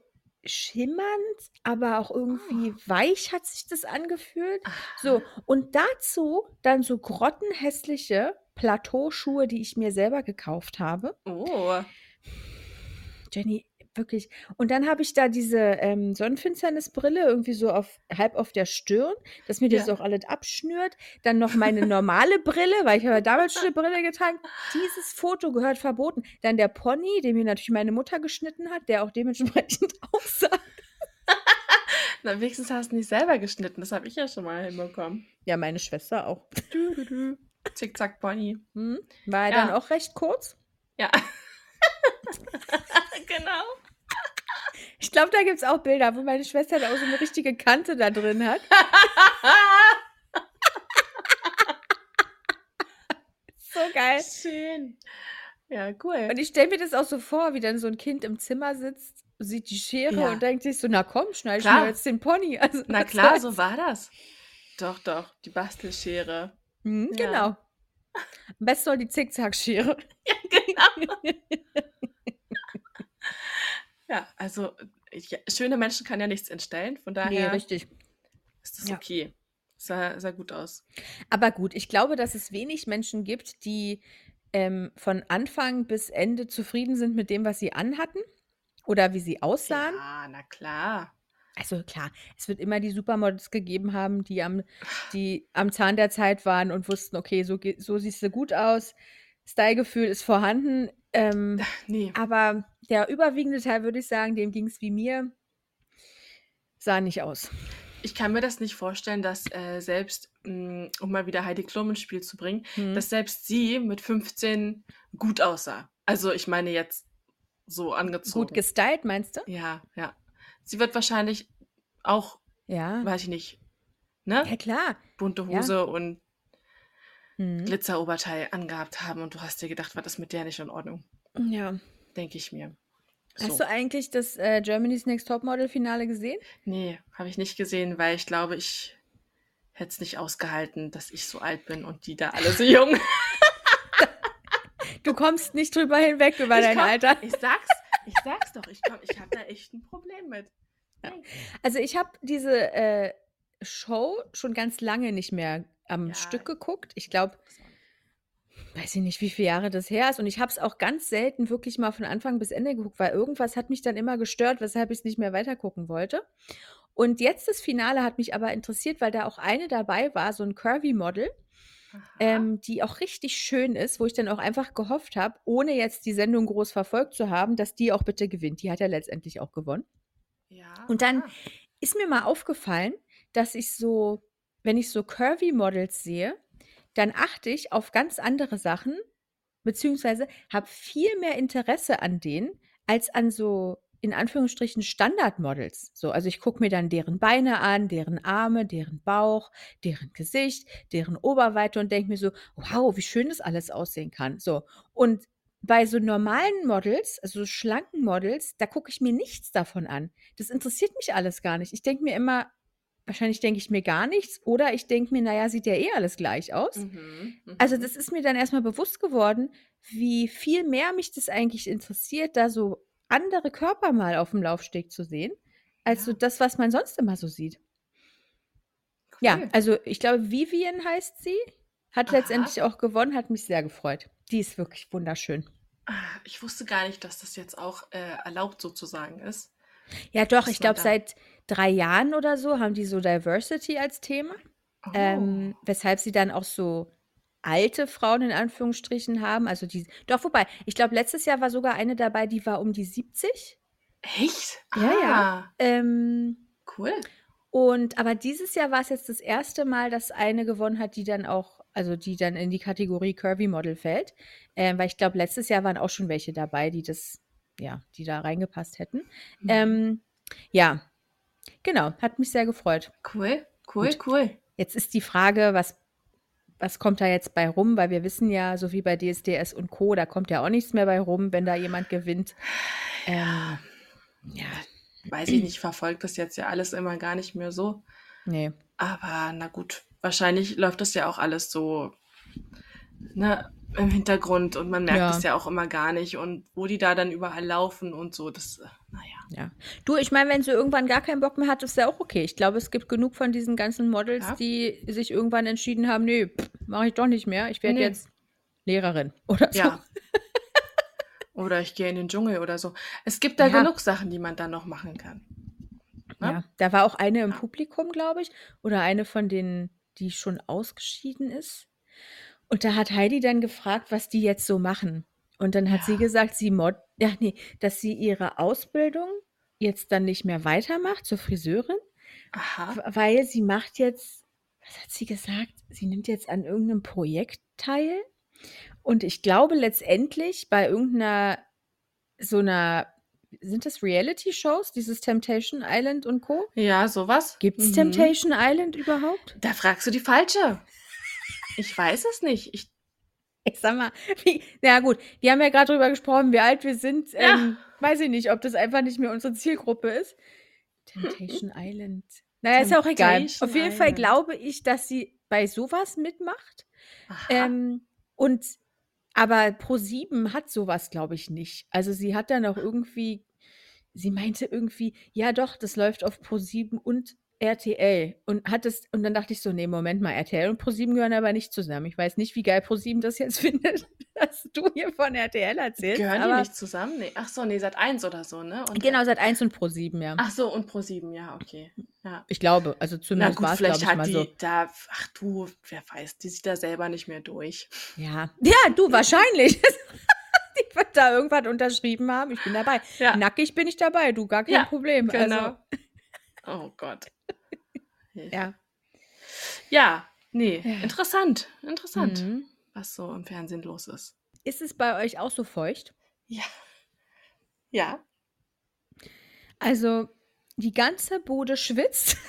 schimmernd, aber auch irgendwie weich hat sich das angefühlt. So, und dazu dann so grottenhässliche Plateauschuhe, die ich mir selber gekauft habe. Oh. Jenny, wirklich. Und dann habe ich da diese ähm, Sonnenfinsternisbrille irgendwie so auf, halb auf der Stirn, dass mir das Ja. auch alles abschnürt. Dann noch meine normale Brille, weil ich habe ja damals schon eine Brille getragen. Dieses Foto gehört verboten. Dann der Pony, den mir natürlich meine Mutter geschnitten hat, der auch dementsprechend aussah. Na, wenigstens hast du nicht selber geschnitten. Das habe ich ja schon mal hinbekommen. Ja, meine Schwester auch. Zickzack Pony. Hm? War er Ja. dann auch recht kurz? Ja. genau. Ich glaube, da gibt es auch Bilder, wo meine Schwester da auch so eine richtige Kante da drin hat. So geil. Schön. Ja, cool. Und ich stelle mir das auch so vor, wie dann so ein Kind im Zimmer sitzt, sieht die Schere Ja. und denkt sich so, na komm, schneide ich mir jetzt den Pony. Also, Na klar, soll's? so war das. Doch, doch, die Bastelschere. Mhm, Ja. Genau. Am besten noch die Zickzackschere. Ja, genau. Ja, also ich, schöne Menschen kann ja nichts entstellen, von Nee, daher richtig. ist das Ja. okay. Sah, sah gut aus. Aber gut, ich glaube, dass es wenig Menschen gibt, die ähm, von Anfang bis Ende zufrieden sind mit dem, was sie anhatten oder wie sie aussahen. Ja, na klar. Also klar, es wird immer die Supermodels gegeben haben, die am, die am Zahn der Zeit waren und wussten, okay, so, so siehst du gut aus. Stylegefühl ist vorhanden. Ähm, Nee. aber der überwiegende Teil, würde ich sagen, dem ging es wie mir, sah nicht aus. Ich kann mir das nicht vorstellen, dass äh, selbst, mh, um mal wieder Heidi Klum ins Spiel zu bringen, Hm. dass selbst sie mit 15 gut aussah. Also ich meine jetzt so angezogen. Gut gestylt, meinst du? ja, ja. Sie wird wahrscheinlich auch, Ja. weiß ich nicht, ne? Ja, klar. Bunte Ja. Hose und Hm. Glitzeroberteil angehabt haben und du hast dir gedacht, was ist mit der nicht in Ordnung? Ja. Denke ich mir. So. Hast du eigentlich das äh, Germany's Next Topmodel-Finale gesehen? Nee, habe ich nicht gesehen, weil ich glaube, ich hätte es nicht ausgehalten, dass ich so alt bin und die da alle so jung. Du kommst nicht drüber hinweg über ich dein komm, Alter. Ich sag's, ich sag's doch, ich, komm, ich habe da echt ein Problem mit. Nee. Also ich habe diese äh, Show schon ganz lange nicht mehr am Ja. Stück geguckt. Ich glaube, weiß ich nicht, wie viele Jahre das her ist. Und ich habe es auch ganz selten wirklich mal von Anfang bis Ende geguckt, weil irgendwas hat mich dann immer gestört, weshalb ich es nicht mehr weitergucken wollte. Und jetzt das Finale hat mich aber interessiert, weil da auch eine dabei war, so ein Curvy-Model, ähm, die auch richtig schön ist, wo ich dann auch einfach gehofft habe, ohne jetzt die Sendung groß verfolgt zu haben, dass die auch bitte gewinnt. Die hat ja letztendlich auch gewonnen. ja, und dann- aha. ist mir mal aufgefallen, dass ich so, wenn ich so Curvy-Models sehe, dann achte ich auf ganz andere Sachen, beziehungsweise habe viel mehr Interesse an denen als an so in Anführungsstrichen Standardmodels. So, also ich gucke mir dann deren Beine an, deren Arme, deren Bauch, deren Gesicht, deren Oberweite und denke mir so, wow, wie schön das alles aussehen kann. So. Und bei so normalen Models, also so schlanken Models, da gucke ich mir nichts davon an. Das interessiert mich alles gar nicht. Ich denke mir immer, wahrscheinlich denke ich mir gar nichts oder ich denke mir, naja, sieht ja eh alles gleich aus. Mhm, Also mhm. das ist mir dann erstmal bewusst geworden, wie viel mehr mich das eigentlich interessiert, da so andere Körper mal auf dem Laufsteg zu sehen, als so Ja. das, was man sonst immer so sieht. Ja, Cool. also ich glaube, Vivian heißt sie, hat Aha. letztendlich auch gewonnen, hat mich sehr gefreut. Die ist wirklich wunderschön. Ah, Ich wusste gar nicht, dass das jetzt auch äh, erlaubt sozusagen ist. Ja, doch, ich glaube, seit drei Jahren oder so haben die so Diversity als Thema. Oh. Ähm, weshalb sie dann auch so alte Frauen in Anführungsstrichen haben. Also die, doch, wobei, ich glaube, letztes Jahr war sogar eine dabei, die war um die 70. Echt? Ja, ja. Ah, Ähm, Cool. und aber dieses Jahr war es jetzt das erste Mal, dass eine gewonnen hat, die dann auch, also die dann in die Kategorie Curvy Model fällt. Ähm, weil ich glaube, letztes Jahr waren auch schon welche dabei, die das, ja, die da reingepasst hätten. Mhm. Ähm, ja, genau, hat mich sehr gefreut. Cool, cool, Gut. cool. Jetzt ist die Frage, was, was kommt da jetzt bei rum? Weil wir wissen ja, so wie bei DSDS und Co., da kommt ja auch nichts mehr bei rum, wenn da jemand gewinnt. Ähm, ja, Weiß ich nicht, verfolgt das jetzt ja alles immer gar nicht mehr so. nee. Aber na gut, wahrscheinlich läuft das ja auch alles so ne, im Hintergrund und man merkt Ja. es ja auch immer gar nicht. Und wo die da dann überall laufen und so, das, äh, naja. Ja. Du, ich meine, wenn sie irgendwann gar keinen Bock mehr hat, ist ja auch okay. Ich glaube, es gibt genug von diesen ganzen Models, Ja. die sich irgendwann entschieden haben, nee, mache ich doch nicht mehr. Ich werde Nee. jetzt Lehrerin oder so. Ja. oder ich gehe in den Dschungel oder so. Es gibt da Ja. genug Sachen, die man dann noch machen kann. Ne? Ja, da war auch eine im. Publikum, glaube ich, oder eine von denen, die schon ausgeschieden ist. Und da hat Heidi dann gefragt, was die jetzt so machen. Und dann hat sie Ja. gesagt, sie mod, ja, nee, dass sie ihre Ausbildung jetzt dann nicht mehr weitermacht zur Friseurin, Aha. weil sie macht jetzt, was hat sie gesagt? Sie nimmt jetzt an irgendeinem Projekt teil. Und ich glaube letztendlich bei irgendeiner so einer, sind das Reality-Shows, dieses Temptation Island und Co.? Ja, sowas. Gibt es Mhm. Temptation Island überhaupt? Da fragst du die falsche. Ich weiß es nicht. Ich, Ich sag mal, wie, na gut, wir haben ja gerade drüber gesprochen, wie alt wir sind. Ja. Ähm, weiß ich nicht, ob das einfach nicht mehr unsere Zielgruppe ist. Temptation Island. Naja, ist ja auch egal. Temptation Auf jeden Fall glaube ich, dass sie bei sowas mitmacht. Ähm, und aber Pro7 hat sowas, glaube ich, nicht. Also sie hat dann auch irgendwie, sie meinte irgendwie, ja doch, das läuft auf Pro7 und RTL und hattest, und dann dachte ich so, nee, Moment mal, RTL und ProSieben gehören aber nicht zusammen. Ich weiß nicht, wie geil ProSieben das jetzt findet, dass du hier von RTL erzählst. Gehören die nicht zusammen? Nee. Ach so, nee, seit 1 oder so, ne? Und, genau, seit 1 und ProSieben, ja. Ach so, und pro 7, ja, okay. Ja. Ich glaube, also zumindest war es, glaube vielleicht ich, hat mal die so. da, ach du, wer weiß, die sieht da selber nicht mehr durch. Ja, ja, du, wahrscheinlich. Die wird da irgendwas unterschrieben haben. Ich bin dabei. Ja, Nackig bin ich dabei, du, gar kein ja, Problem. Also, genau. Oh Gott. Hilfe. ja. Ja, nee, Ja. interessant, interessant, Mhm. was so im Fernsehen los ist. Ist es bei euch auch so feucht? Ja. Ja. Also, die ganze Bude schwitzt.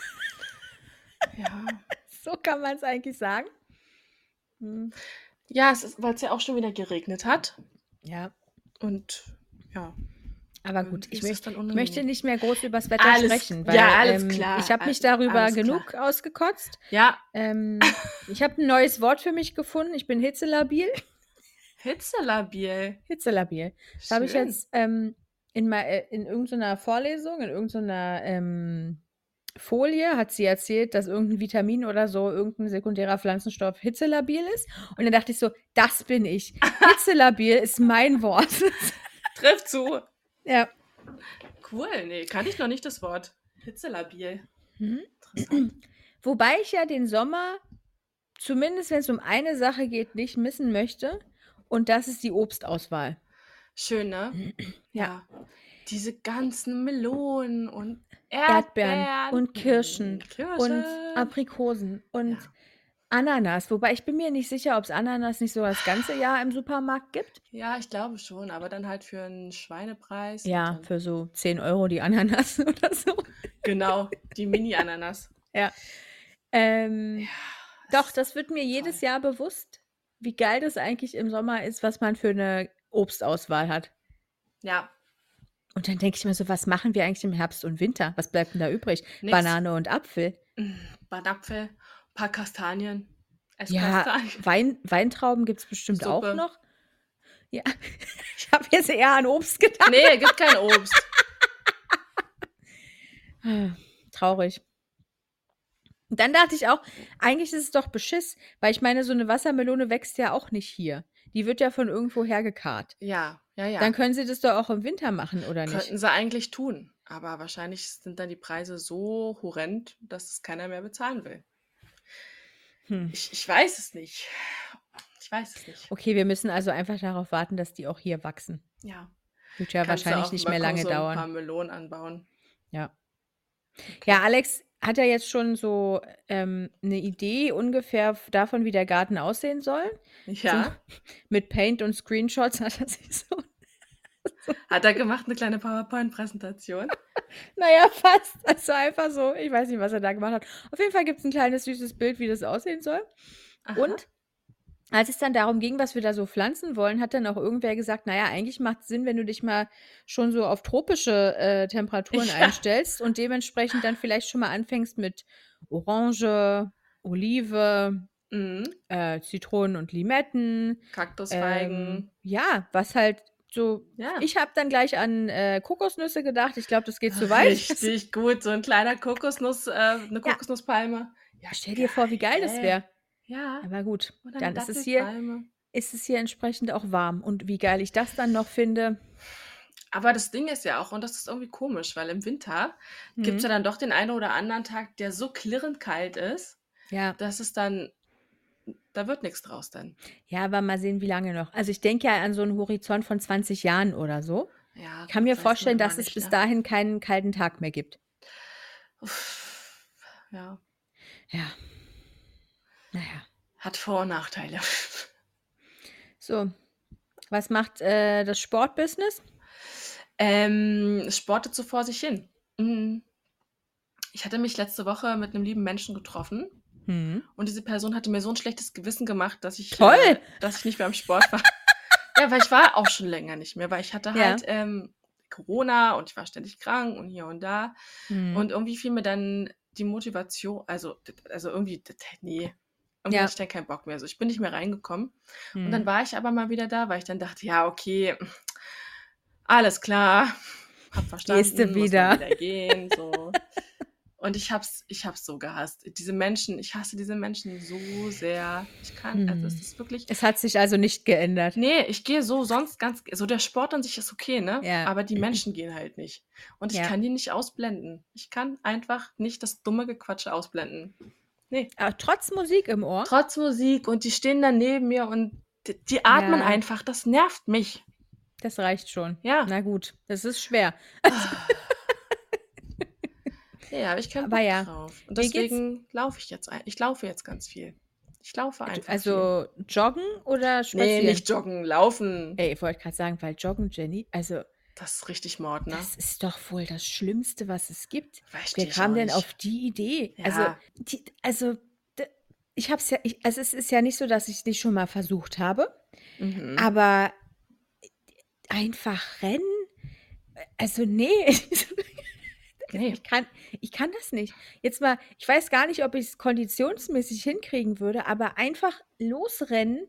Ja. so kann man es eigentlich sagen. Hm. Ja, es ist, weil es ja auch schon wieder geregnet hat. Ja, Und ja, aber gut, irgendwie ich es möchte, ich nicht mehr groß über das Wetter Alles, sprechen, weil ja, alles ähm, klar. ich habe mich darüber Alles klar. genug ausgekotzt. Ja, Ähm, ich habe ein neues Wort für mich gefunden. Ich bin hitzelabil. hitzelabil. Hitzelabil. Das habe ich jetzt ähm, in, mal, äh, in irgendeiner Vorlesung, in irgendeiner ähm, Folie, hat sie erzählt, dass irgendein Vitamin oder so, irgendein sekundärer Pflanzenstoff hitzelabil ist. Und dann dachte ich so, das bin ich. Hitzelabil ist mein Wort. Trifft zu. Ja. Cool, nee, kannte ich noch nicht das Wort. Hitzelabil. Interessant. Wobei ich ja den Sommer, zumindest wenn es um eine Sache geht, nicht missen möchte. Und das ist die Obstauswahl. Schön, ne? Ja. Ja. Diese ganzen Melonen und Erdbeeren Erdbeeren und Kirschen Kirschen. und Aprikosen und Ja. Ananas. Wobei ich bin mir nicht sicher, ob es Ananas nicht so das ganze Jahr im Supermarkt gibt. Ja, ich glaube schon, aber dann halt für einen Schweinepreis. und Ja, dann- für so 10 Euro die Ananas oder so. Genau, die Mini-Ananas. Ja. Ähm, Ja, doch, das wird mir jedes toll. Jahr bewusst, wie geil das eigentlich im Sommer ist, was man für eine Obstauswahl hat. Ja, Und dann denke ich mir so, was machen wir eigentlich im Herbst und Winter? Was bleibt denn da übrig? nix. Banane und Apfel. Mm, Banapfel, paar Kastanien. Ja, Esskastanien. Wein, Weintrauben gibt es bestimmt auch Suppe. noch. Ja, ich habe jetzt eher an Obst gedacht. Nee, gibt kein Obst. Traurig. Und dann dachte ich auch, eigentlich ist es doch Beschiss, weil ich meine, so eine Wassermelone wächst ja auch nicht hier. Die wird ja von irgendwo hergekarrt. Ja, ja, ja. Dann können sie das doch auch im Winter machen, oder nicht? Könnten sie eigentlich tun. Aber wahrscheinlich sind dann die Preise so horrend, dass es keiner mehr bezahlen will. Hm. Ich, ich weiß es nicht. Ich weiß es nicht. Okay, wir müssen also einfach darauf warten, dass die auch hier wachsen. Ja. Wird ja Kannst wahrscheinlich nicht mehr lange so ein dauern. paar Melonen anbauen. Ja. Okay. Ja, Alex hat ja jetzt schon so ähm, eine Idee ungefähr davon, wie der Garten aussehen soll. Ja. So, mit Paint und Screenshots hat er sich so, Hat er gemacht eine kleine PowerPoint-Präsentation? naja, fast. Also einfach so, ich weiß nicht, was er da gemacht hat. Auf jeden Fall gibt es ein kleines süßes Bild, wie das aussehen soll. Aha. Und als es dann darum ging, was wir da so pflanzen wollen, hat dann auch irgendwer gesagt, naja, eigentlich macht es Sinn, wenn du dich mal schon so auf tropische äh, Temperaturen Ja. einstellst und dementsprechend dann vielleicht schon mal anfängst mit Orange, Olive, Mhm. äh, Zitronen und Limetten. Kaktusfeigen. Ähm, ja, was halt so. ja. Ich habe dann gleich an äh, Kokosnüsse gedacht. Ich glaube, das geht zu weit. Richtig gut. So ein kleiner Kokosnuss, äh, eine. Kokosnusspalme. Ja, Stell dir vor, wie geil das wäre. Ja. Aber gut, dann ist es hier, ist es hier entsprechend auch warm. Und wie geil ich das dann noch finde. Aber das Ding ist ja auch, und das ist irgendwie komisch, weil im Winter gibt es Mhm. ja dann doch den einen oder anderen Tag, der so klirrend kalt ist, Ja. dass es dann, da wird nichts draus dann. Ja, aber mal sehen, wie lange noch. Also ich denke ja an so einen Horizont von 20 Jahren oder so. Ja, Ich kann mir vorstellen, dass es nicht, bis ne? dahin keinen kalten Tag mehr gibt. Uff, Ja, Ja. Naja. hat Vor- und Nachteile. So. Was macht äh, das Sportbusiness? Ähm, es sportet so vor sich hin. Mhm. Ich hatte mich letzte Woche mit einem lieben Menschen getroffen Hm. und diese Person hatte mir so ein schlechtes Gewissen gemacht, dass ich! Äh, dass ich nicht mehr am Sport war. ja, weil ich war auch schon länger nicht mehr, weil ich hatte Ja. halt ähm, Corona und ich war ständig krank und hier und da. Hm. Und irgendwie fiel mir dann die Motivation, also, also irgendwie, nee, irgendwie Ja. hatte ich dann keinen Bock mehr. So, ich bin nicht mehr reingekommen. hm. Und dann war ich aber mal wieder da, weil ich dann dachte, ja, okay, alles klar, hab verstanden, Gehst du muss wieder. wieder gehen, so. Und ich hab's, ich hab's so gehasst. Diese Menschen, ich hasse diese Menschen so sehr. Ich kann, also es Hm. ist wirklich. Es hat sich also nicht geändert. Nee, ich gehe so sonst ganz, so der Sport an sich ist okay, ne? Ja. Aber die Menschen gehen halt nicht. Und ich Ja. kann die nicht ausblenden. Ich kann einfach nicht das dumme Gequatsche ausblenden. Nee. Aber trotz Musik im Ohr. Trotz Musik und die stehen dann neben mir und die, die atmen Ja. einfach. Das nervt mich. Das reicht schon. Ja. Na gut, das ist schwer. Ja, aber ich kann Aber Bock ja, drauf. Und deswegen laufe ich jetzt ein. Ich laufe jetzt ganz viel. Ich laufe einfach. viel. Also joggen oder spazieren? Nee, nicht joggen, laufen. Ey, ich wollte gerade sagen, weil joggen, Jenny, also Das ist richtig Mord, ne? das ist doch wohl das Schlimmste, was es gibt. Wer kam denn auf die Idee? Also, Ja. die, also ich habe es ja, ich, also es ist ja nicht so, dass ich es nicht schon mal versucht habe, Mhm. aber einfach rennen, also nee, Nee. ich kann, ich kann das nicht. Jetzt mal, ich weiß gar nicht, ob ich es konditionsmäßig hinkriegen würde, aber einfach losrennen,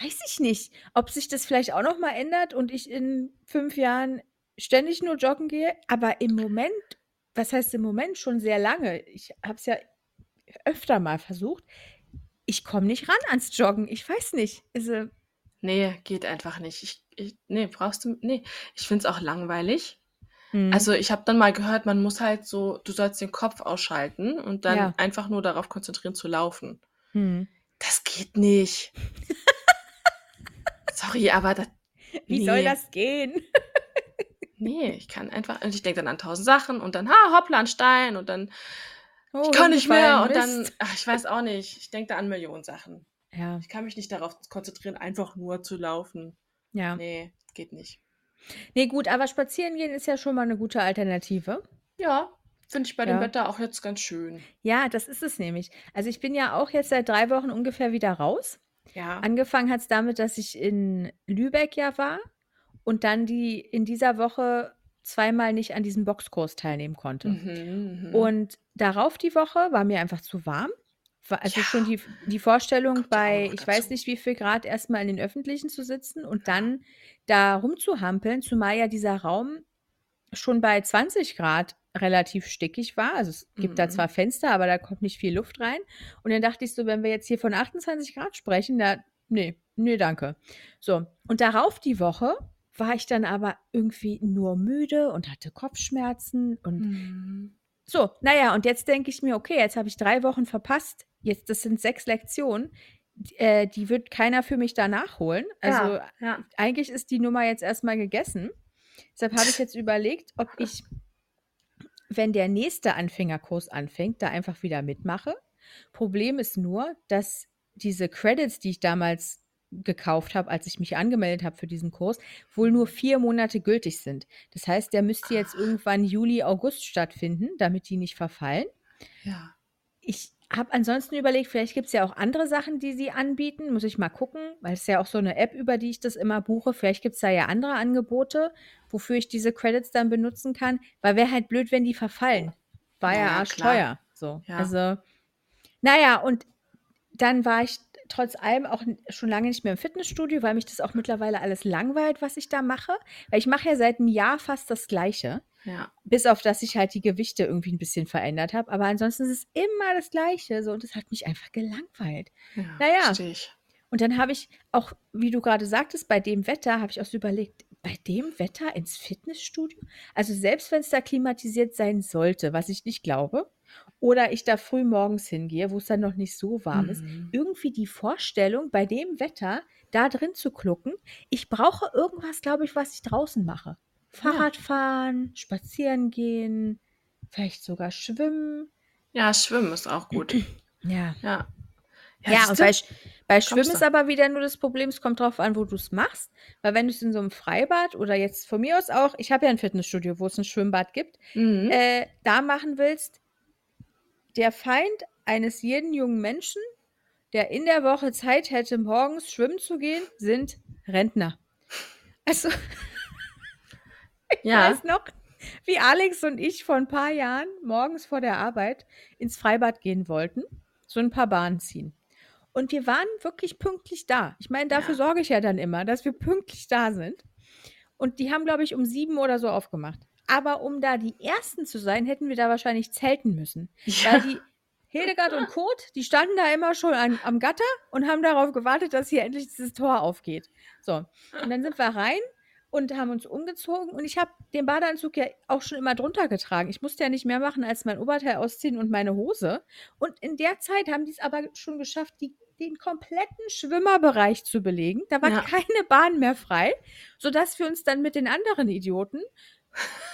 weiß ich nicht, ob sich das vielleicht auch noch mal ändert und ich in fünf Jahren ständig nur joggen gehe. Aber im Moment, was heißt im Moment schon sehr lange? Ich habe es ja öfter mal versucht. Ich komme nicht ran ans Joggen. Ich weiß nicht. Also, Nee, geht einfach nicht. Ich, ich, nee, brauchst du. Nee. Ich finde es auch langweilig. Hm, Also, ich habe dann mal gehört, man muss halt so, du sollst den Kopf ausschalten und dann Ja. einfach nur darauf konzentrieren zu laufen. hm. Das geht nicht. Sorry, aber das. wie nee. soll das gehen? Nee, ich kann einfach. Und ich denke dann an tausend Sachen und dann, ha, hoppla, ein Stein und dann, Oh, ich kann nicht mehr und dann, ach, ich weiß auch nicht. Ich denke da an Millionen Sachen. Ja, Ich kann mich nicht darauf konzentrieren, einfach nur zu laufen. ja. Nee, geht nicht. Nee, gut, aber spazieren gehen ist ja schon mal eine gute Alternative. Ja, finde ich bei dem Ja. Wetter auch jetzt ganz schön. Ja, das ist es nämlich. Also ich bin ja auch jetzt seit drei Wochen ungefähr wieder raus. Ja. Angefangen hat es damit, dass ich in Lübeck ja war und dann die in dieser Woche zweimal nicht an diesem Boxkurs teilnehmen konnte. Mhm, mhm. Und darauf die Woche war mir einfach zu warm. Also Ja. schon die, die Vorstellung Kommt auch bei, noch ich weiß dazu. nicht wie viel Grad, erstmal in den Öffentlichen zu sitzen und dann da rumzuhampeln, zumal ja dieser Raum schon bei 20 Grad relativ stickig war. Also es gibt da Mhm. zwar Fenster, aber da kommt nicht viel Luft rein. Und dann dachte ich so, wenn wir jetzt hier von 28 Grad sprechen, da, nee, nee, danke. So, und darauf die Woche war ich dann aber irgendwie nur müde und hatte Kopfschmerzen und Mhm. so, naja, und jetzt denke ich mir, okay, jetzt habe ich drei Wochen verpasst. Jetzt, das sind sechs Lektionen. Die, äh, die wird keiner für mich da nachholen. Also ja, ja. eigentlich ist die Nummer jetzt erstmal gegessen. Deshalb habe ich jetzt überlegt, ob ich, wenn der nächste Anfängerkurs anfängt, da einfach wieder mitmache. Problem ist nur, dass diese Credits, die ich damals gekauft habe, als ich mich angemeldet habe für diesen Kurs, wohl nur vier Monate gültig sind. Das heißt, der müsste jetzt irgendwann Juli, August stattfinden, damit die nicht verfallen. ja. Ich habe ansonsten überlegt, vielleicht gibt es ja auch andere Sachen, die sie anbieten. Muss ich mal gucken, weil es ist ja auch so eine App, über die ich das immer buche. Vielleicht gibt es da ja andere Angebote, wofür ich diese Credits dann benutzen kann. Weil wäre halt blöd, wenn die verfallen. War ja, Ja, ja, arschteuer. So. Ja. Also, naja, und dann war ich trotz allem auch n- schon lange nicht mehr im Fitnessstudio, weil mich das auch mittlerweile alles langweilt, was ich da mache. Weil ich mache ja seit einem Jahr fast das Gleiche. Ja. Bis auf, dass ich halt die Gewichte irgendwie ein bisschen verändert habe. Aber ansonsten ist es immer das Gleiche. So, und das hat mich einfach gelangweilt. ja. Naja. Ich. Und dann habe ich auch, wie du gerade sagtest, bei dem Wetter, habe ich auch so überlegt, bei dem Wetter ins Fitnessstudio? Also selbst wenn es da klimatisiert sein sollte, was ich nicht glaube, oder ich da früh morgens hingehe, wo es dann noch nicht so warm ist, Mhm. irgendwie die Vorstellung, bei dem Wetter da drin zu klucken, ich brauche irgendwas, glaube ich, was ich draußen mache. Fahrrad fahren, spazieren gehen, vielleicht sogar schwimmen. Ja, Schwimmen ist auch gut. Ja. Ja. Ja, und siehste? bei, bei Schwimmen ist aber wieder nur das Problem, es kommt drauf an, wo du es machst. Weil wenn du es in so einem Freibad oder jetzt von mir aus auch, ich habe ja ein Fitnessstudio, wo es ein Schwimmbad gibt, Mhm. äh, da machen willst, der Feind eines jeden jungen Menschen, der in der Woche Zeit hätte, morgens schwimmen zu gehen, sind Rentner. Also, ich ja. weiß noch, wie Alex und ich vor ein paar Jahren morgens vor der Arbeit ins Freibad gehen wollten, so ein paar Bahnen ziehen. Und wir waren wirklich pünktlich da. Ich meine, dafür sorge ich ja dann immer, dass wir pünktlich da sind. Und die haben, glaube ich, um sieben oder so aufgemacht. aber um da die Ersten zu sein, hätten wir da wahrscheinlich zelten müssen. Ja. Weil die Hildegard und Kurt, die standen da immer schon an, am Gatter und haben darauf gewartet, dass hier endlich dieses Tor aufgeht. So, und dann sind wir rein und haben uns umgezogen und ich habe den Badeanzug ja auch schon immer drunter getragen. Ich musste ja nicht mehr machen, als mein Oberteil ausziehen und meine Hose. Und in der Zeit haben die es aber schon geschafft, die, den kompletten Schwimmerbereich zu belegen. Da war Ja. keine Bahn mehr frei, sodass wir uns dann mit den anderen Idioten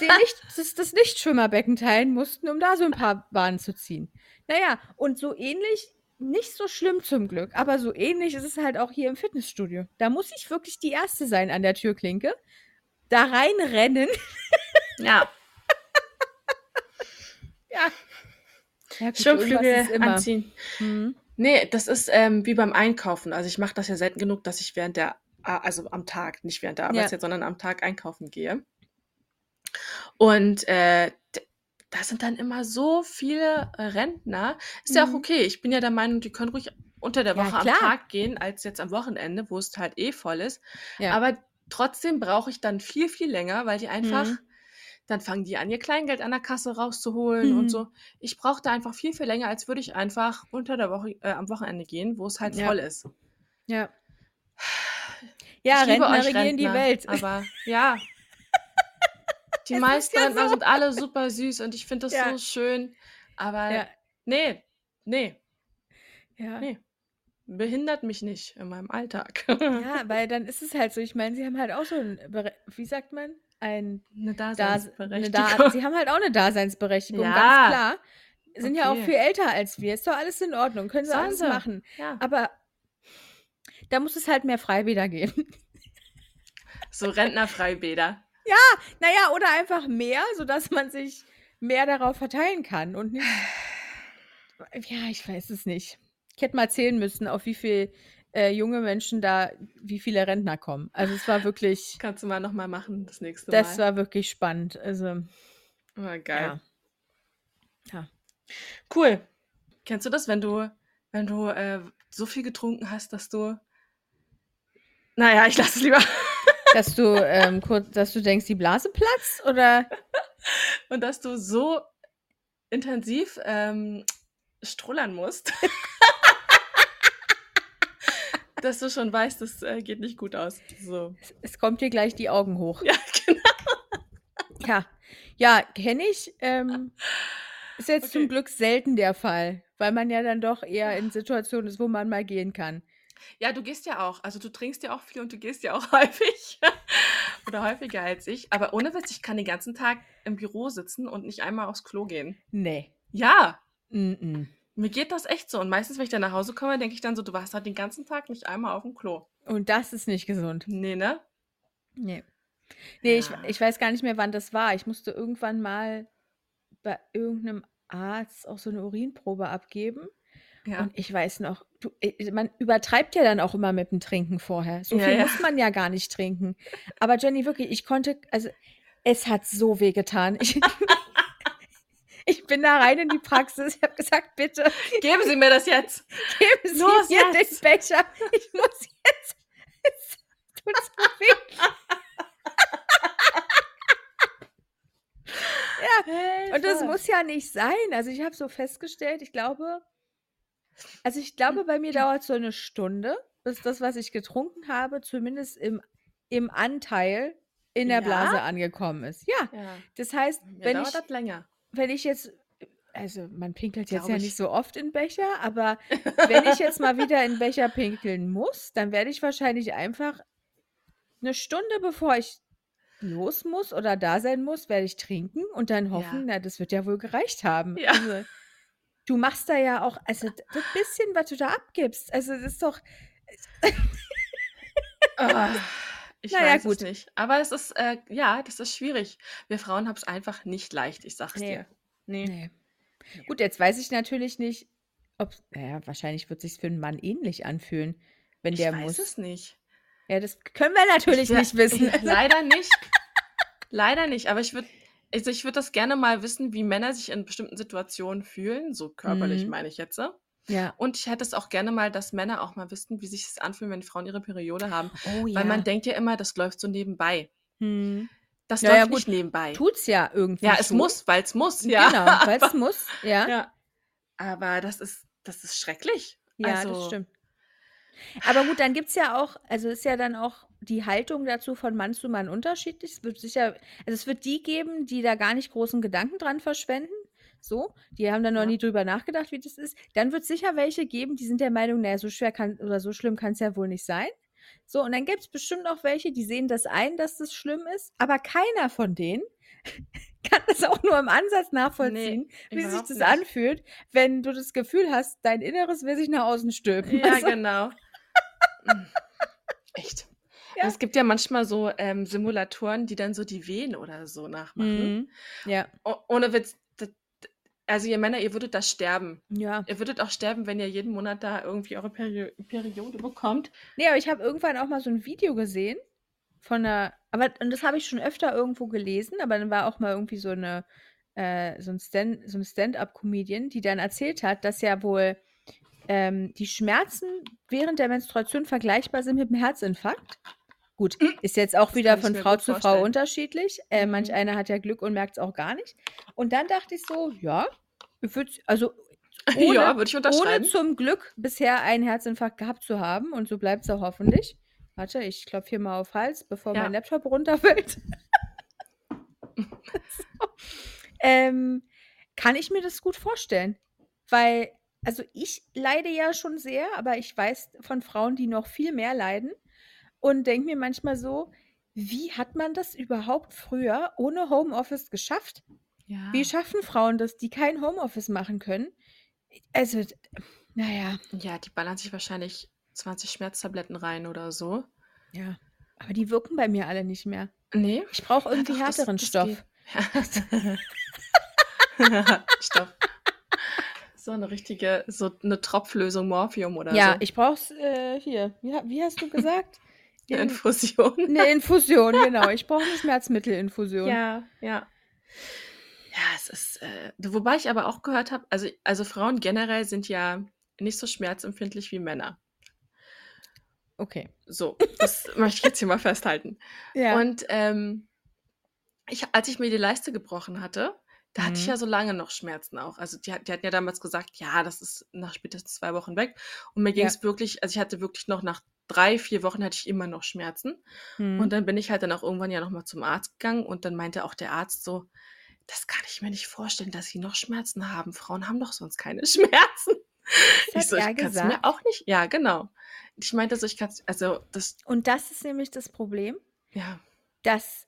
den nicht, das, das Nichtschwimmerbecken teilen mussten, um da so ein paar Bahnen zu ziehen. Naja, und so ähnlich, nicht so schlimm zum Glück, aber so ähnlich ist es halt auch hier im Fitnessstudio. Da muss ich wirklich die Erste sein an der Türklinke, da reinrennen. Ja. Ja. ja gut, Schwimmflügel anziehen. Mhm. Nee, das ist ähm, wie beim Einkaufen. Also ich mache das ja selten genug, dass ich während der, ah, also am Tag, nicht während der Ja. Arbeitszeit, sondern am Tag einkaufen gehe. Und äh, da sind dann immer so viele äh, Rentner. Ist ja auch Mhm. okay. Ich bin ja der Meinung, die können ruhig unter der Ja, Woche am klar. Tag gehen, als jetzt am Wochenende, wo es halt eh voll ist. Ja. Aber trotzdem brauche ich dann viel, viel länger, weil die einfach, Mhm. dann fangen die an, ihr Kleingeld an der Kasse rauszuholen Mhm. und so. Ich brauche da einfach viel, viel länger, als würde ich einfach unter der Woche, äh, am Wochenende gehen, wo es halt Ja. voll ist. Ja. Ja, ich Rentner regieren die Rentner, Welt. aber ja. Die Es ist meisten ja Rentner so. sind alle super süß und ich finde das Ja. so schön. Aber Ja. nee, nee, Ja. nee. Behindert mich nicht in meinem Alltag. Ja, weil dann ist es halt so, ich meine, sie haben halt auch Bere- wie sagt man, ein Eine Das, eine Daseinsberechtigung. da sie haben halt auch eine Daseinsberechtigung, Ja. ganz klar. Sind ja auch Okay. viel älter als wir. Ist doch alles in Ordnung, können sie Sollen alles machen. Aber da muss es halt mehr Freibäder geben. So Rentnerfreibäder. Naja, oder einfach mehr, sodass man sich mehr darauf verteilen kann und nicht. Ja, ich weiß es nicht. Ich hätte mal zählen müssen, auf wie viel äh, junge Menschen da, wie viele Rentner kommen. Also es war wirklich, Kannst du mal nochmal machen, das nächste das Mal. war wirklich spannend. Also, war geil. ja. Ja. Cool. Kennst du das, wenn du, wenn du äh, so viel getrunken hast, dass du. Naja, ich lasse es lieber. Dass du, ähm, kurz, dass du denkst, die Blase platzt? Oder? Und dass du so intensiv ähm, strullern musst, dass du schon weißt, das äh, geht nicht gut aus. So. Es, es kommt dir gleich die Augen hoch. Ja, genau. Ja, ja, kenne ich. Ähm, ist jetzt zum Okay. Glück selten der Fall, weil man ja dann doch eher in Situationen ist, wo man mal gehen kann. Ja, du gehst ja auch. Also du trinkst ja auch viel und du gehst ja auch häufig. Oder häufiger als ich. Aber ohne Witz, ich kann den ganzen Tag im Büro sitzen und nicht einmal aufs Klo gehen. Nee. Ja, Mm -mm. mir geht das echt so. Und meistens, wenn ich dann nach Hause komme, denke ich dann so, du warst halt den ganzen Tag nicht einmal auf dem Klo. Und das ist nicht gesund. Nee, ne? Nee. Nee, ich, Ja. ich weiß gar nicht mehr, wann das war. Ich musste irgendwann mal bei irgendeinem Arzt auch so eine Urinprobe abgeben. Ja. Und ich weiß noch, du, äh, man übertreibt ja dann auch immer mit dem Trinken vorher. So Ja, viel ja. muss man ja gar nicht trinken. Aber Jenny, wirklich, ich konnte, also es hat so weh getan. Ich, ich bin da rein in die Praxis. Ich habe gesagt, bitte Geben Sie mir das jetzt. geben Sie Los mir den jetzt. Becher. Ich muss jetzt. Es tut so weh. ja, und das muss ja nicht sein. Also ich habe so festgestellt, ich glaube, also ich glaube, bei mir dauert so eine Stunde, bis das, was ich getrunken habe, zumindest im, im Anteil in der Ja? Blase angekommen ist. Ja, Ja. das heißt, Mir wenn ich, wenn ich jetzt, also man pinkelt jetzt ja ich. nicht so oft in Becher, aber wenn ich jetzt mal wieder in Becher pinkeln muss, dann werde ich wahrscheinlich einfach eine Stunde bevor ich los muss oder da sein muss, werde ich trinken und dann hoffen, na, das wird ja wohl gereicht haben. Ja. Also, du machst da ja auch, also das bisschen, was du da abgibst, also das ist doch, Ah, ich Naja, weiß gut. es nicht. Aber es ist, äh, ja, das ist schwierig. Wir Frauen haben es einfach nicht leicht, ich sag's Nee. dir. Nee. nee. Gut, jetzt weiß ich natürlich nicht, ob, naja, wahrscheinlich wird sich für einen Mann ähnlich anfühlen, wenn Ich der weiß muss. es nicht. Ja, das können wir natürlich wär- nicht wissen. Leider nicht. Leider nicht. Aber ich würde also ich würd das gerne mal wissen, wie Männer sich in bestimmten Situationen fühlen. So körperlich Mhm. meine ich jetzt. ne? ja. Und ich hätte es auch gerne mal, dass Männer auch mal wissen, wie sich es anfühlt, wenn Frauen ihre Periode haben. Oh ja. Weil man denkt ja immer, das läuft so nebenbei. hm. Das Ja, ja, läuft gut. nicht nebenbei. Tut's ja irgendwie Ja, es schon. muss, weil es muss, ja. Genau, weil's Aber muss, ja. ja. Aber das ist das ist schrecklich. Ja, das Also stimmt. Aber gut, dann gibt's ja auch also, ist ja dann auch die Haltung dazu von Mann zu Mann unterschiedlich. Es wird sicher also, es wird die geben, die da gar nicht großen Gedanken dran verschwenden, so. Die haben da noch Ja. nie drüber nachgedacht, wie das ist. Dann wird's sicher welche geben, die sind der Meinung: „Na ja, so schwer kann oder so schlimm kann's ja wohl nicht sein.“ So, und dann gibt's bestimmt auch welche, die sehen das ein, dass das schlimm ist, aber keiner von denen kann das auch nur im Ansatz nachvollziehen, wie sich das nicht. anfühlt, wenn du das Gefühl hast, dein Inneres will sich nach außen stülpen. Ja, Also genau. Echt. Ja. Es gibt ja manchmal so, ähm, Simulatoren, die dann so die Wehen oder so nachmachen. Mhm. Ja. O ohne Witz, also ihr Männer, ihr würdet da sterben. Ja. Ihr würdet auch sterben, wenn ihr jeden Monat da irgendwie eure Perio Periode bekommt. Ne, aber ich habe irgendwann auch mal so 'n Video gesehen von 'ner aber und das habe ich schon öfter irgendwo gelesen, aber dann war auch mal irgendwie so 'ne äh, so 'n Stan so 'n Stand-up-Comedian, die dann erzählt hat, dass ja wohl, ähm, die Schmerzen während der Menstruation vergleichbar sind mit 'm Herzinfarkt. Gut, ist jetzt auch Das wieder von Frau zu Frau vorstellen. unterschiedlich. Äh, manch Mhm. einer hat ja Glück und merkt's auch gar nicht. Und dann dachte ich so: „Ja, ich würde also, ohne Ja, würde ich ohne zum Glück bisher einen Herzinfarkt gehabt zu haben und so bleibt's auch hoffentlich.“ Warte, ich klopfe hier mal auf Hals, bevor mein Ja. Laptop runterfällt. So. Ähm, kann ich mir das gut vorstellen, weil also, ich leide ja schon sehr, aber ich weiß von Frauen, die noch viel mehr leiden und denke mir manchmal so: „Wie hat man das überhaupt früher ohne Homeoffice geschafft? Wie Ja. schaffen Frauen das, die kein Homeoffice machen können?“ Also, d na ja. Ja, die ballern sich wahrscheinlich 20 Schmerztabletten rein oder so. Ja, aber die wirken bei mir alle nicht mehr. Ne? Ich brauche Ja irgendwie doch, das härteren das Stoff. geht. Stoff. So 'ne richtige so 'ne Tropflösung Morphium oder Ja, so. ich brauche es, äh, hier. Wie wie hast du gesagt? 'Ne In Infusion. 'ne Infusion, genau. Ich brauche 'ne Schmerzmittelinfusion. Ja, ja. Ja, es ist, äh wobei ich aber auch gehört habe also also Frauen generell sind ja nicht so schmerzempfindlich wie Männer. Okay. So, das möchte ich jetzt hier mal festhalten. Ja. Und, ähm, ich als ich mir die Leiste gebrochen hatte, da hatte ich Mhm. ja so lange noch Schmerzen auch. Also, die die hatten ja damals gesagt: „Ja, das ist nach spätestens 2 Wochen weg.“ Und mir Ja. ging's wirklich also, ich hatte wirklich noch nach 3, 4 Wochen hatte ich immer noch Schmerzen. Und Mhm. dann bin ich halt dann auch irgendwann ja noch mal zum Arzt gegangen und dann meinte auch der Arzt so: „Das kann ich mir nicht vorstellen, dass Sie noch Schmerzen haben. Frauen haben doch sonst keine Schmerzen.“ Das Ich so: „Ich er kann's mir auch nicht“ ja, genau. Ich meinte so: „Ich kann's“ also, das Und das ist nämlich das Problem, Ja. dass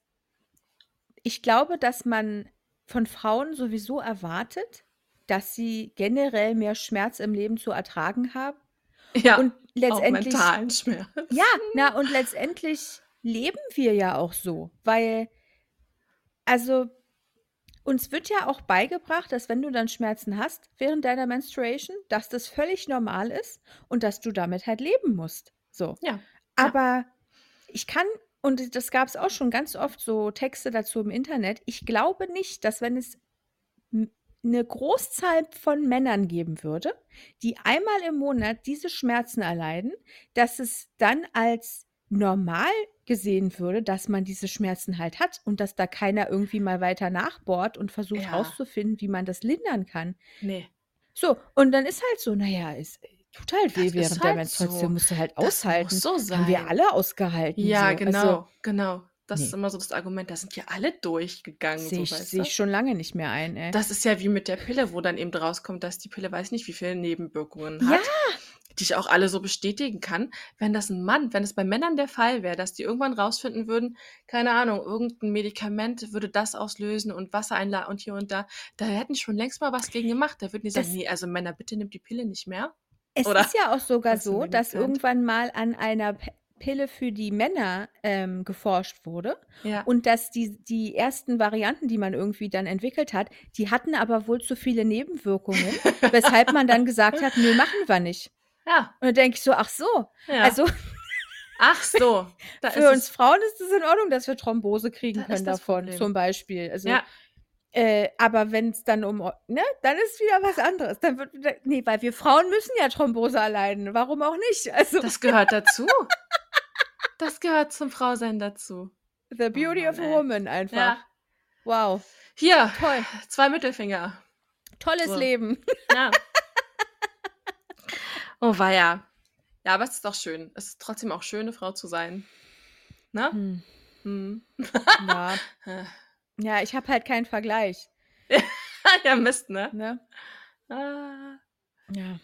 ich glaube, dass man von Frauen sowieso erwartet, dass sie generell mehr Schmerz im Leben zu ertragen haben. Ja, Und auch letztendlich mentalen Schmerz. Ja, na, und letztendlich leben wir ja auch so, weil also, uns wird ja auch beigebracht, dass wenn du dann Schmerzen hast während deiner Menstruation, dass das völlig normal ist und dass du damit halt leben musst, so. Ja, ja. Aber ich kann und das gab's auch schon ganz oft so Texte dazu im Internet. Ich glaube nicht, dass wenn es 'ne Großzahl von Männern geben würde, die einmal im Monat diese Schmerzen erleiden, dass es dann als normal gesehen würde, dass man diese Schmerzen halt hat und dass da keiner irgendwie mal weiter nachbohrt und versucht Ja. rauszufinden, wie man das lindern kann. Ne. So, und dann ist halt so, na ja, es tut halt weh ist während der halt Menstruation, so. musst du halt Das aushalten. muss so Haben wir sein. alle ausgehalten, Ja, so. genau, Also genau. Das Ne. ist immer so das Argument, da sind ja alle durchgegangen, sehe so, ich du? ich schon lange nicht mehr ein, ey. Das ist ja wie mit der Pille, wo dann eben rauskommt, dass die Pille weiß nicht, wie viele Nebenwirkungen Ja! hat, die ich auch alle so bestätigen kann. Wenn das 'n Mann wenn es bei Männern der Fall wäre, dass die irgendwann rausfinden würden, keine Ahnung, irgend 'n Medikament würde das auslösen und Wassereinla und hier und da, da hätten schon längst mal was gegen gemacht. Da würden die sagen: Das „Ne, also Männer, bitte nehmt die Pille nicht mehr.“ Es Oder ist ja auch sogar von so, dass irgendwann mal an einer Pille für die Männer, ähm, geforscht wurde Ja. und dass die die ersten Varianten, die man irgendwie dann entwickelt hat, die hatten aber wohl zu viele Nebenwirkungen, weshalb man dann gesagt hat: „Nö, machen wir nicht.“ Ja. Und dann denke ich so: „Ach so, Ja. also Ach so, für uns es Frauen ist es in Ordnung, dass wir Thrombose kriegen Da können davon“, Problem. zum Beispiel. Also, Ja. äh, aber wenn's dann um ne, dann ist wieder was anderes. Dann wird wieder ne, weil wir Frauen müssen ja Thrombose erleiden. Warum auch nicht? Also Das gehört dazu. Das gehört zum Frausein dazu. The beauty Mann, of a ey. woman einfach. Ja. Wow. Hier, Toll. zwei Mittelfinger. Tolles So. Leben. Ja. oh, weia. Ja, aber es ist doch schön. Es ist trotzdem auch schön, eine Frau zu sein. Ne? Hm. Hm. Ja. Ja, ich habe halt keinen Vergleich. ja, Mist, ne? Ne? Ah, Ja.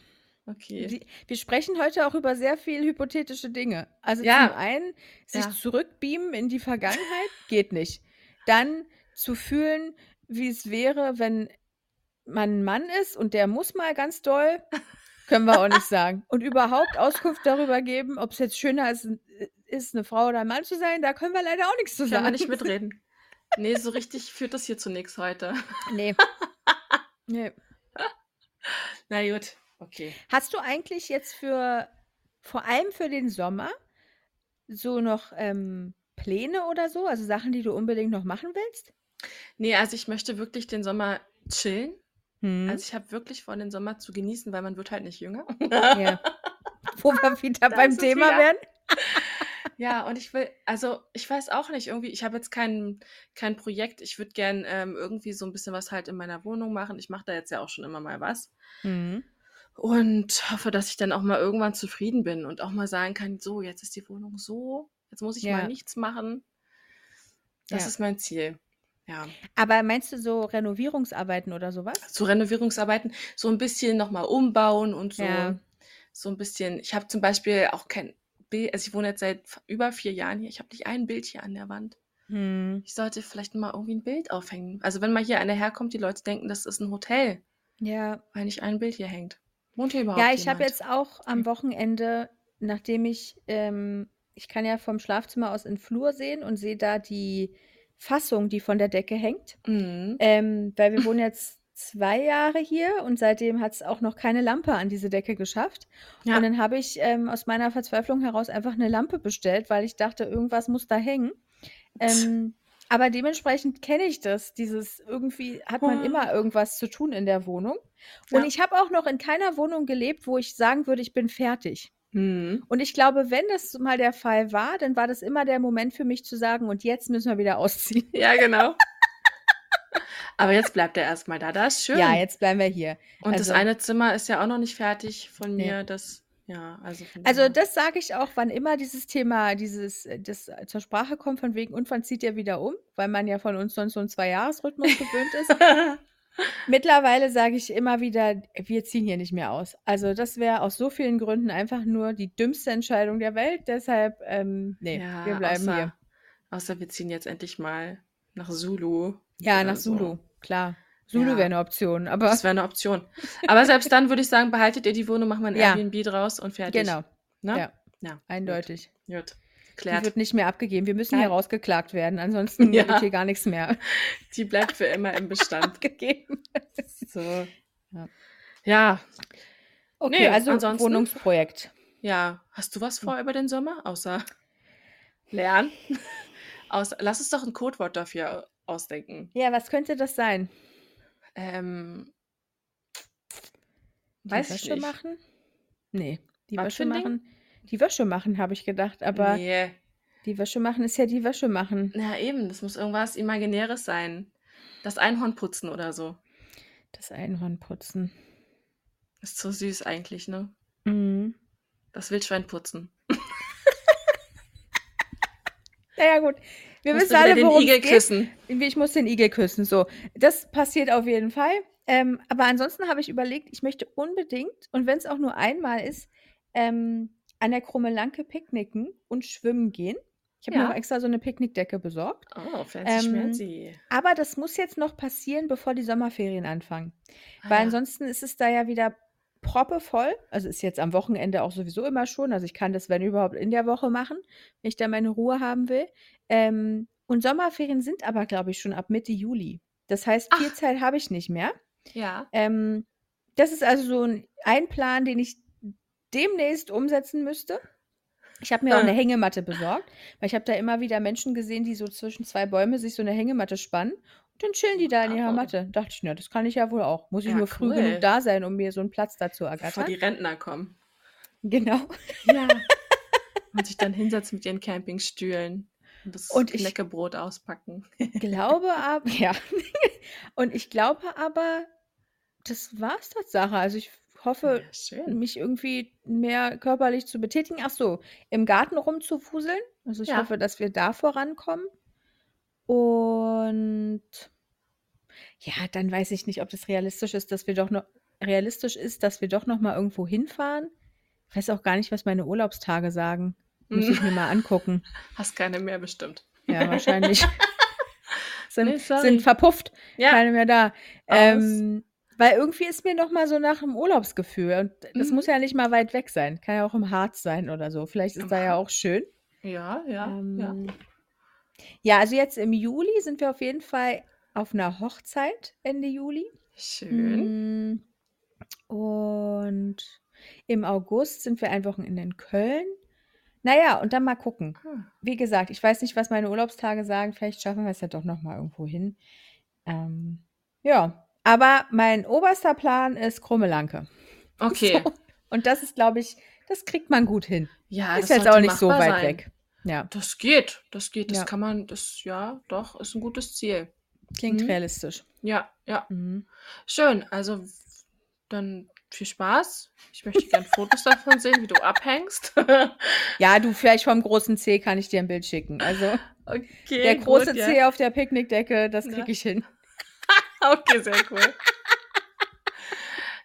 Okay. Die, wir sprechen heute auch über sehr viel hypothetische Dinge. Also Ja. zum einen, sich Ja. zurückbeamen in die Vergangenheit, geht nicht. Dann zu fühlen, wie es wäre, wenn man ein Mann ist und der muss mal ganz doll, können wir auch nicht sagen. Und überhaupt Auskunft darüber geben, ob es jetzt schöner ist, ist, eine Frau oder ein Mann zu sein, da können wir leider auch nichts zu Können wir sagen. nicht mitreden. Nee, so richtig führt das hier zu nichts heute. Nee. nee. Na gut, okay. Hast du eigentlich jetzt für, vor allem für den Sommer, so noch ähm, Pläne oder so? Also Sachen, die du unbedingt noch machen willst? Nee, also ich möchte wirklich den Sommer chillen. Hm? Also ich habe wirklich vor, den Sommer zu genießen, weil man wird halt nicht jünger. ja. Wo wir wieder Da beim Thema wieder. werden? Ja, und ich will, also ich weiß auch nicht, irgendwie, ich habe jetzt kein, kein Projekt. Ich würde gern ähm, irgendwie so ein bisschen was halt in meiner Wohnung machen. Ich mache da jetzt ja auch schon immer mal was. Mhm. Und hoffe, dass ich dann auch mal irgendwann zufrieden bin und auch mal sagen kann, so, jetzt ist die Wohnung so, jetzt muss ich Ja. mal nichts machen. Das Ja. ist mein Ziel. Ja. Aber meinst du so Renovierungsarbeiten oder sowas? Zu Renovierungsarbeiten so ein bisschen nochmal umbauen und so. Ja. So ein bisschen. Ich habe zum Beispiel auch kein Bild, also ich wohne jetzt seit über vier Jahren hier. Ich habe nicht ein Bild hier an der Wand. Hm. Ich sollte vielleicht mal irgendwie ein Bild aufhängen. Also wenn mal hier einer herkommt, die Leute denken, das ist ein Hotel, Ja. weil nicht ein Bild hier hängt. Hier überhaupt Ja, ich habe jemand? jetzt auch am Wochenende, nachdem ich, ähm, ich kann ja vom Schlafzimmer aus in den Flur sehen und sehe da die Fassung, die von der Decke hängt. Mhm. Ähm, weil wir wohnen jetzt zwei Jahre hier und seitdem hat es auch noch keine Lampe an diese Decke geschafft. Ja. Und dann habe ich ähm, aus meiner Verzweiflung heraus einfach eine Lampe bestellt, weil ich dachte, irgendwas muss da hängen. Ähm, aber dementsprechend kenne ich das. Dieses irgendwie hat man Oh. immer irgendwas zu tun in der Wohnung. Und Ja. ich habe auch noch in keiner Wohnung gelebt, wo ich sagen würde, ich bin fertig. Mhm. Und ich glaube, wenn das mal der Fall war, dann war das immer der Moment für mich zu sagen, und jetzt müssen wir wieder ausziehen. Ja, genau. Aber jetzt bleibt er erstmal da. Das ist schön. Ja, jetzt bleiben wir hier. Und das also- eine Zimmer ist ja auch noch nicht fertig von Nee. mir. Das, ja, also. von Also daher. das sage ich auch, wann immer dieses Thema, dieses, äh, das äh, zur Sprache kommt, von wegen, und wann zieht ihr wieder um, weil man ja von uns sonst so einen Zwei-Jahres-Rhythmus gewöhnt ist. Mittlerweile sage ich immer wieder, wir ziehen hier nicht mehr aus. Also das wäre aus so vielen Gründen einfach nur die dümmste Entscheidung der Welt. Deshalb, ähm, nee, ja, wir bleiben außer, hier. Außer wir ziehen jetzt endlich mal nach Zulu. Ja, nach so. Zulu, klar. Zulu Ja. wäre eine Option, aber Das wäre eine Option. Aber selbst dann würde ich sagen, behaltet ihr die Wohnung, wir ein Ja. Airbnb draus und fertig. genau, Ne? ja, ja. eindeutig. Gut. Gut. Die wird nicht mehr abgegeben. Wir müssen hier Nein. rausgeklagt werden, ansonsten Ja. wird hier gar nichts mehr Die bleibt für immer im Bestand. abgegeben. So. Ja. Okay, Nee, also ansonsten- Wohnungsprojekt. Ja. Hast du was vor über den Sommer? Außer lernen? Außer, lass uns doch ein Codewort dafür ausdenken. Ja, was könnte das sein? Ähm, Die weiß ich Wäsche nicht. machen? Nee, die Was Wäsche machen. Die Wäsche machen, habe ich gedacht, aber nee. die Wäsche machen ist ja die Wäsche machen. Ja, eben. Das muss irgendwas Imaginäres sein. Das Einhorn putzen oder so. Das Einhorn putzen. Ist so süß eigentlich, ne? Mhm. Das Wildschwein putzen. Naja, gut. Wir Musst wissen alle, den worum Igel es geht. küssen. Ich muss den Igel küssen. So, das passiert auf jeden Fall. Ähm, aber ansonsten habe ich überlegt, ich möchte unbedingt, und wenn es auch nur einmal ist, ähm, an der Krummelanke picknicken und schwimmen gehen. Ich habe mir Ja. auch extra so eine Picknickdecke besorgt. Oh, fancy Ähm, schmancy. Aber das muss jetzt noch passieren, bevor die Sommerferien anfangen. Ah, Weil ansonsten ist es da ja wieder proppevoll. Also ist jetzt am Wochenende auch sowieso immer schon. Also ich kann das, wenn überhaupt, in der Woche machen, wenn ich da meine Ruhe haben will. Ähm, und Sommerferien sind aber, glaube ich, schon ab Mitte Juli. Das heißt, viel Ach. Zeit habe ich nicht mehr. Ja. Ähm, das ist also so ein, ein Plan, den ich demnächst umsetzen müsste. Ich habe mir auch Ah. eine Hängematte besorgt, weil ich habe da immer wieder Menschen gesehen, die so zwischen zwei Bäume sich so eine Hängematte spannen dann chillen die da in ihrer Wow. Matte. Dachte ich, na, das kann ich ja wohl auch. Muss ich Ja, nur früh cool. genug da sein, um mir so einen Platz dazu Bevor ergattern. die Rentner kommen. Genau. Ja. Und sich dann hinsetzen mit ihren Campingstühlen. Und das Und ich Knäckebrot auspacken. glaube aber, ja. Und ich glaube aber, das war's Tatsache. Also ich hoffe, Ja, schön. mich irgendwie mehr körperlich zu betätigen. Ach so, im Garten rumzufuseln. Also ich Ja. hoffe, dass wir da vorankommen. Und ja, dann weiß ich nicht, ob das realistisch ist, dass wir doch noch realistisch ist, dass wir doch noch mal irgendwo hinfahren. Ich weiß auch gar nicht, was meine Urlaubstage sagen. Müsste ich mir mal angucken. Hast keine mehr bestimmt. Ja, wahrscheinlich. sind, Nee, sind verpufft, Ja. keine mehr da. Ähm, weil irgendwie ist mir noch mal so nach dem Urlaubsgefühl. Und das Mhm. muss ja nicht mal weit weg sein. Kann ja auch im Harz sein oder so. Vielleicht ist da ja auch schön. Ja, ja, ja. Ähm, ja, also jetzt im Juli sind wir auf jeden Fall auf einer Hochzeit Ende Juli. Schön. Mm, Und im August sind wir ein Wochenende in Köln. Naja, und dann mal gucken. Hm. Wie gesagt, ich weiß nicht, was meine Urlaubstage sagen. Vielleicht schaffen wir es ja doch noch mal irgendwo hin. Ähm, ja, aber mein oberster Plan ist Krummelanke. Okay. So. Und das ist, glaube ich, das kriegt man gut hin. Ja, ist das jetzt sollte auch nicht so machbar weit sein. weg. Ja, Das geht, das geht, das Ja. kann man, das, ja, doch, ist ein gutes Ziel. klingt Mhm. realistisch. Ja, ja. Mhm. Schön, also dann viel Spaß. Ich möchte gerne Fotos davon sehen, wie du abhängst. Ja, du, vielleicht vom großen C kann ich dir ein Bild schicken. Also Okay, der große gut, ja. C auf der Picknickdecke, das kriege ich hin. Okay, sehr cool.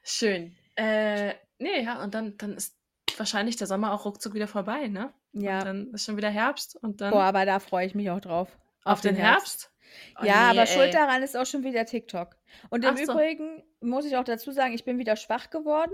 Schön. Äh, nee, ja, und dann, dann ist wahrscheinlich der Sommer auch ruckzuck wieder vorbei, ne? Ja. Und dann ist schon wieder Herbst und dann Boah, aber da freue ich mich auch drauf. auf den Herbst. Oh, ja, nee, aber schuld daran ist auch schon wieder TikTok. Und im Ach so. Übrigen muss ich auch dazu sagen, ich bin wieder schwach geworden.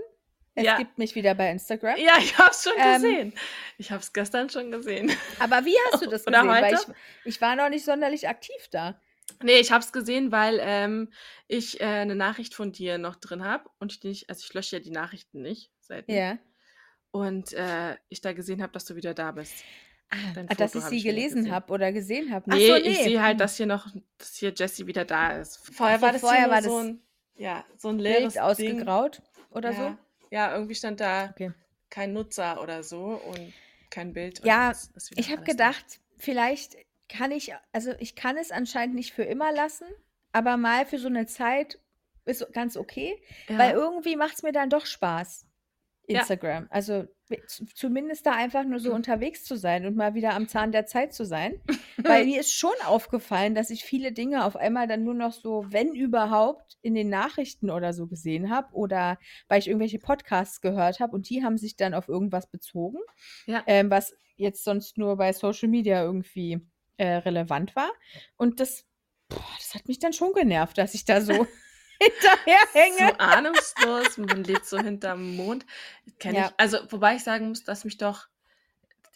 Es Ja. gibt mich wieder bei Instagram. Ja, ich hab's schon Ähm, gesehen. Ich hab's gestern schon gesehen. Aber wie hast du das Oder gesehen? Weil heute? ich, ich war noch nicht sonderlich aktiv da. Nee, ich hab's gesehen, weil ähm, ich äh, eine Nachricht von dir noch drin habe und ich nicht, also ich lösche ja die Nachrichten nicht selten. Ja. Und äh, ich da gesehen habe, dass du wieder da bist. Ah, ah, dass ich hab sie ich gelesen habe oder gesehen habe. Nee, so, ich sehe halt, Hm. dass hier noch, dass hier Jessie wieder da ist. Vorher so, war das vorher war so das ein, ja, so ein leeres Bild Ding. ausgegraut oder ja. so. Ja, irgendwie stand da Okay. kein Nutzer oder so und kein Bild. Ja, Ich habe alles da. gedacht, vielleicht kann ich, also ich kann es anscheinend nicht für immer lassen, aber mal für so eine Zeit ist ganz okay, Ja. weil irgendwie macht es mir dann doch Spaß, Ja. Instagram. Also z- zumindest da einfach nur so unterwegs zu sein und mal wieder am Zahn der Zeit zu sein. Weil mir ist schon aufgefallen, dass ich viele Dinge auf einmal dann nur noch so, wenn überhaupt, in den Nachrichten oder so gesehen habe oder weil ich irgendwelche Podcasts gehört habe und die haben sich dann auf irgendwas bezogen, Ja. ähm, was jetzt sonst nur bei Social Media irgendwie äh, relevant war. Und das, boah, das hat mich dann schon genervt, dass ich da so hinterherhänge. So ahnungslos, man lebt so hinterm Mond. Kenn Ja. ich. Also, wobei ich sagen muss, dass mich doch,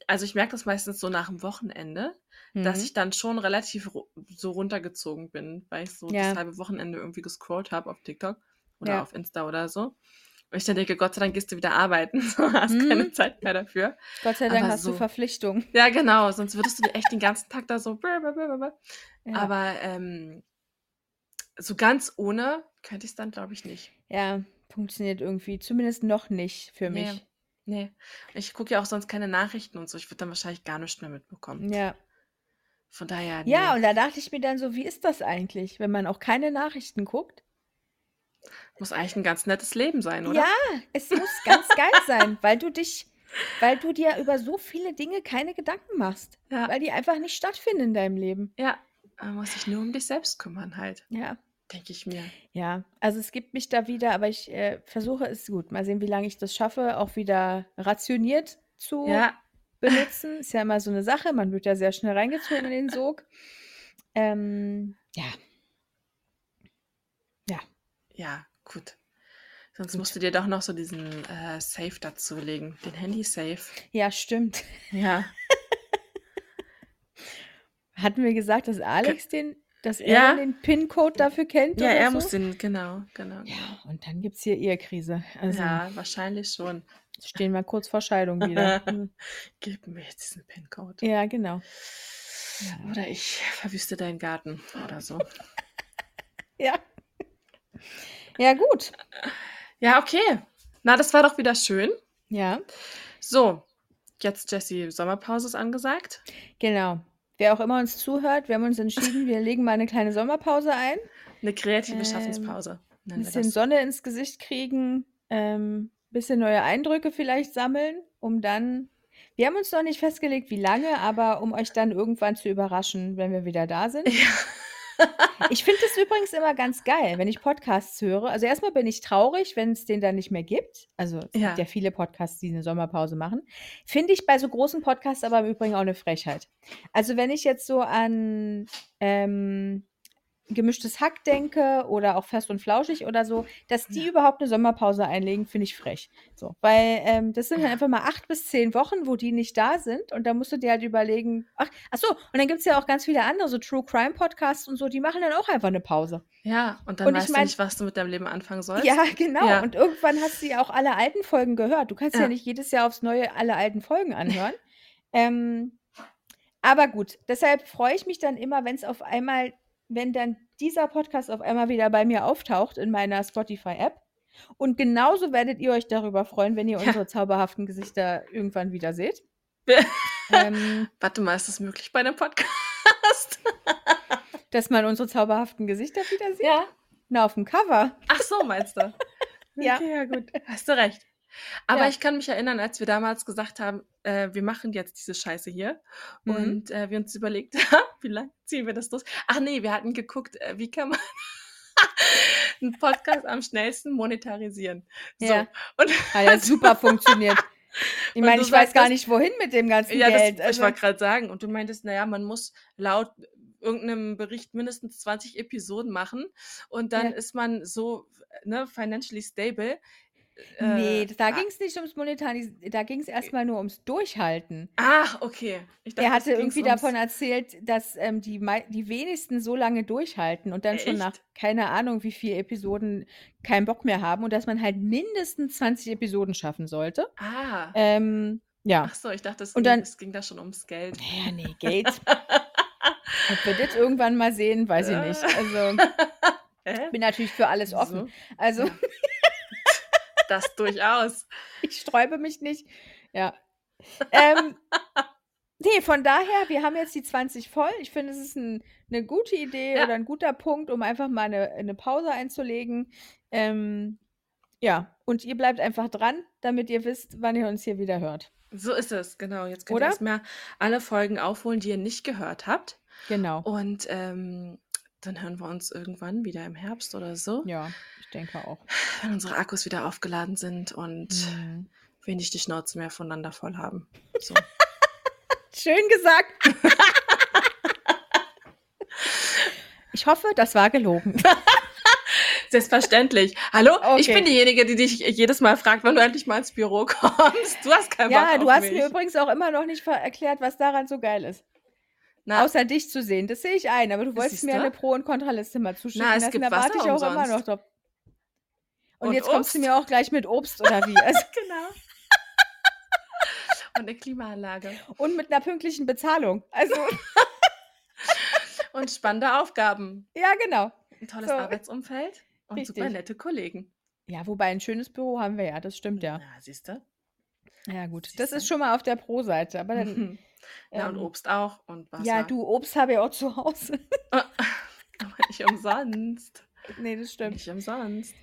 also ich merke das meistens so nach dem Wochenende, dass Mhm. ich dann schon relativ so runtergezogen bin, weil ich so Ja. das halbe Wochenende irgendwie gescrollt habe auf TikTok oder Ja. auf Insta oder so. Und ich dann denke, Gott sei Dank gehst du wieder arbeiten, so hast keine Mhm. Zeit mehr dafür. Gott sei Dank Aber hast du so Verpflichtungen. ja, genau, sonst würdest du echt den ganzen Tag da so. Ja. Aber, ähm, so ganz ohne könnte ich's dann, glaube ich, nicht. ja, funktioniert irgendwie. Zumindest noch nicht für mich. ne. Ich gucke ja auch sonst keine Nachrichten und so. Ich würde dann wahrscheinlich gar nichts mehr mitbekommen. Ja. Von daher, Ja, ne. und da dachte ich mir dann so, wie ist das eigentlich, wenn man auch keine Nachrichten guckt? Muss eigentlich ein ganz nettes Leben sein, oder? Ja, es muss ganz geil sein, weil du dich, weil du dir über so viele Dinge keine Gedanken machst, Ja. weil die einfach nicht stattfinden in deinem Leben. Ja, man muss sich nur um dich selbst kümmern halt, Ja. Denke ich mir. Ja, also es gibt mich da wieder, aber ich äh, versuche es gut. Mal sehen, wie lange ich das schaffe, auch wieder rationiert zu Ja. benutzen. Ist ja immer so eine Sache. Man wird ja sehr schnell reingezogen in den Sog. Ähm, ja. Ja, Ja, gut. Sonst gut. musst du dir doch noch so diesen äh, Safe dazulegen, den Handy-Safe. Ja, stimmt. Ja. Hatten wir gesagt, dass Alex den, dass er ja. den PIN-Code dafür kennt Ja, er so? muss den, genau, genau, genau. Ja, und dann gibt es hier Ehekrise. Also Ja, wahrscheinlich schon. stehen wir kurz vor Scheidung wieder. Also, Gib mir jetzt diesen PIN-Code. ja, genau. Ja. Oder ich verwüste deinen Garten oder so. Ja. Ja, gut. Ja, okay. Na, das war doch wieder schön. Ja, So, jetzt Jessie, Sommerpause ist angesagt. genau. Wer auch immer uns zuhört, wir haben uns entschieden, wir legen mal eine kleine Sommerpause ein. Eine kreative Ähm, Schaffenspause. Ein bisschen. Sonne ins Gesicht kriegen, ähm, bisschen neue Eindrücke vielleicht sammeln, um dann wir haben uns noch nicht festgelegt, wie lange, aber um euch dann irgendwann zu überraschen, wenn wir wieder da sind. Ja. Ich finde es übrigens immer ganz geil, wenn ich Podcasts höre. Also erstmal bin ich traurig, wenn es den dann nicht mehr gibt. Also es Ja. gibt ja viele Podcasts, die eine Sommerpause machen. Finde ich bei so großen Podcasts aber im Übrigen auch eine Frechheit. Also wenn ich jetzt so an ähm, gemischtes Hack denke oder auch fest und flauschig oder so, dass die Ja. überhaupt eine Sommerpause einlegen, finde ich frech. So, weil ähm, das sind dann Ja. einfach mal acht bis zehn Wochen, wo die nicht da sind und da musst du dir halt überlegen, ach, ach so, und dann gibt es ja auch ganz viele andere, so True Crime Podcasts und so, die machen dann auch einfach eine Pause. Ja, und dann Und ich weißt du mein- nicht, was du mit deinem Leben anfangen sollst. Ja, genau. Ja. Und irgendwann hast du ja auch alle alten Folgen gehört. Du kannst ja, Ja. nicht jedes Jahr aufs Neue alle alten Folgen anhören. ähm, aber gut, deshalb freue ich mich dann immer, wenn es auf einmal, wenn dann dieser Podcast auf einmal wieder bei mir auftaucht in meiner Spotify-App. Und genauso werdet ihr euch darüber freuen, wenn ihr Ja. unsere zauberhaften Gesichter irgendwann wieder seht. ähm, Warte mal, ist das möglich bei einem Podcast? dass man unsere zauberhaften Gesichter wieder sieht. ja. Na, auf dem Cover. Ach so, meinst du? Ja. Okay, ja, gut. Hast du recht. Aber Ja. ich kann mich erinnern, als wir damals gesagt haben, äh, wir machen jetzt diese Scheiße hier Mhm. und äh, wir uns überlegt haben, wie lange ziehen wir das durch? Ach nee, wir hatten geguckt, äh, wie kann man einen Podcast am schnellsten monetarisieren. So. Ja. Und Hat ja super funktioniert. Ich meine, ich weiß gar das- nicht, wohin mit dem ganzen ja, das, Geld. ich Also, wollte gerade sagen, und du meintest, naja, man muss laut irgendeinem Bericht mindestens 20 Episoden machen und dann Ja. ist man so ne, financially stable. Nee, Äh, da ah, ging es nicht ums Monetarisieren, da ging es erstmal nur ums Durchhalten. Ah, okay. Dachte, Er hatte irgendwie ums- davon erzählt, dass ähm, die, die wenigsten so lange durchhalten und dann schon nach Echt? keine Ahnung wie viele Episoden keinen Bock mehr haben und dass man halt mindestens 20 Episoden schaffen sollte. Ah. Ähm, ja. Ach so, ich dachte, es, Und ging, dann- es ging da schon ums Geld. Naja, nee, Geld. Ob wir das irgendwann mal sehen, weiß ich nicht. Also, Hä? ich bin natürlich für alles offen. Wieso? Also, Ja. Das durchaus. Ich sträube mich nicht. Ja. Ähm, nee, von daher, wir haben jetzt die 20 voll. Ich finde, es ist ein, eine gute Idee Ja. oder ein guter Punkt, um einfach mal eine, eine Pause einzulegen. Ähm, ja, und ihr bleibt einfach dran, damit ihr wisst, wann ihr uns hier wieder hört. So ist es, genau. Jetzt könnt Oder? ihr erstmal alle Folgen aufholen, die ihr nicht gehört habt. Genau. Und ähm, dann hören wir uns irgendwann wieder im Herbst oder so, Ja, ich denke auch. wenn unsere Akkus wieder aufgeladen sind und Mhm. wir nicht die Schnauze mehr voneinander voll haben. So. Schön gesagt. ich hoffe, das war gelogen. Selbstverständlich. Hallo, ich Okay. bin diejenige, die dich jedes Mal fragt, wann du endlich mal ins Büro kommst. Du hast keinen Bock Ja, du hast mich. mir übrigens auch immer noch nicht erklärt, was daran so geil ist. Na, Außer dich zu sehen. Das sehe ich ein, aber du wolltest mir eine Pro- und Kontraliste mal zuschicken Na, es lassen. gibt Da warte ich auch immer umsonst. noch drauf. Und, Und jetzt kommst du Obst. mir auch gleich mit Obst oder wie? Also, genau. Und eine Klimaanlage. und mit einer pünktlichen Bezahlung. Also, Und spannende Aufgaben. ja, genau. Ein tolles So. Arbeitsumfeld und super Richtig. nette Kollegen. Ja, wobei ein schönes Büro haben wir ja, das stimmt ja. Na, siehst du? Ja, gut. Das Siehste? ist schon mal auf der Pro-Seite. Aber dann, Ja, und ähm, Obst auch und Wasser. ja, du, Obst habe ich auch zu Hause. Aber nicht umsonst. nee, das stimmt. Nicht umsonst.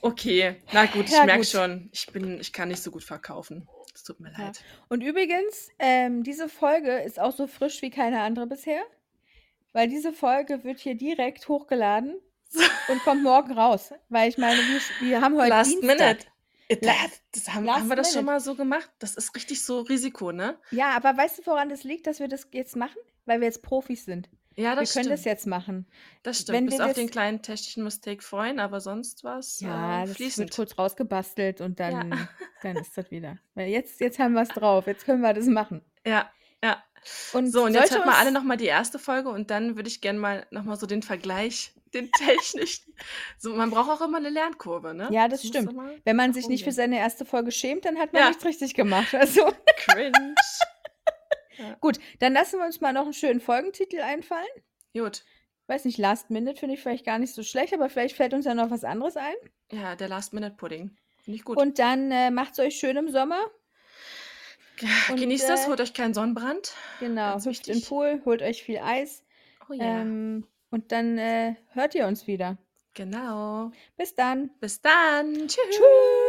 Okay, na gut, ich Ja, merke gut. schon, ich bin, ich kann nicht so gut verkaufen. Es tut mir Ja. leid. Und übrigens, ähm, diese Folge ist auch so frisch wie keine andere bisher. Weil diese Folge wird hier direkt hochgeladen und kommt morgen raus. Weil ich meine, wir, wir haben heute Last Dienstag. minute. Das, das haben, haben wir das schon mal so gemacht? Das ist richtig so Risiko, ne? Ja, aber weißt du, woran das liegt, dass wir das jetzt machen? Weil wir jetzt Profis sind. Ja, Wir das können stimmt. das jetzt machen. das stimmt. wenn Bis wir auf den kleinen technischen Mistake freuen, aber sonst was Ja, äh, das wird fließend. kurz rausgebastelt und dann, Ja. dann ist das wieder. Weil jetzt, jetzt haben wir es drauf. Jetzt können wir das machen. Ja, ja. Und So, und jetzt hört mal alle nochmal die erste Folge und dann würde ich gerne mal nochmal so den Vergleich, den technischen. So, man braucht auch immer eine Lernkurve, ne? Ja, das muss stimmt. Wenn man sich oben nicht für seine erste Folge schämt, dann hat man Ja. nichts richtig gemacht. Also Cringe. gut, dann lassen wir uns mal noch einen schönen Folgentitel einfallen. Gut. Weiß nicht, Last Minute finde ich vielleicht gar nicht so schlecht, aber vielleicht fällt uns ja noch was anderes ein. Ja, der Last-Minute-Pudding. Finde ich gut. Und dann äh, macht's euch schön im Sommer. Und, genießt das, äh holt euch keinen Sonnenbrand. Genau, hüpft in 'n wichtig. Pool, holt euch viel Eis, Oh ja. ähm, und dann, äh, hört ihr uns wieder. Genau. Bis dann. Bis dann. Tschüss. Tschüss.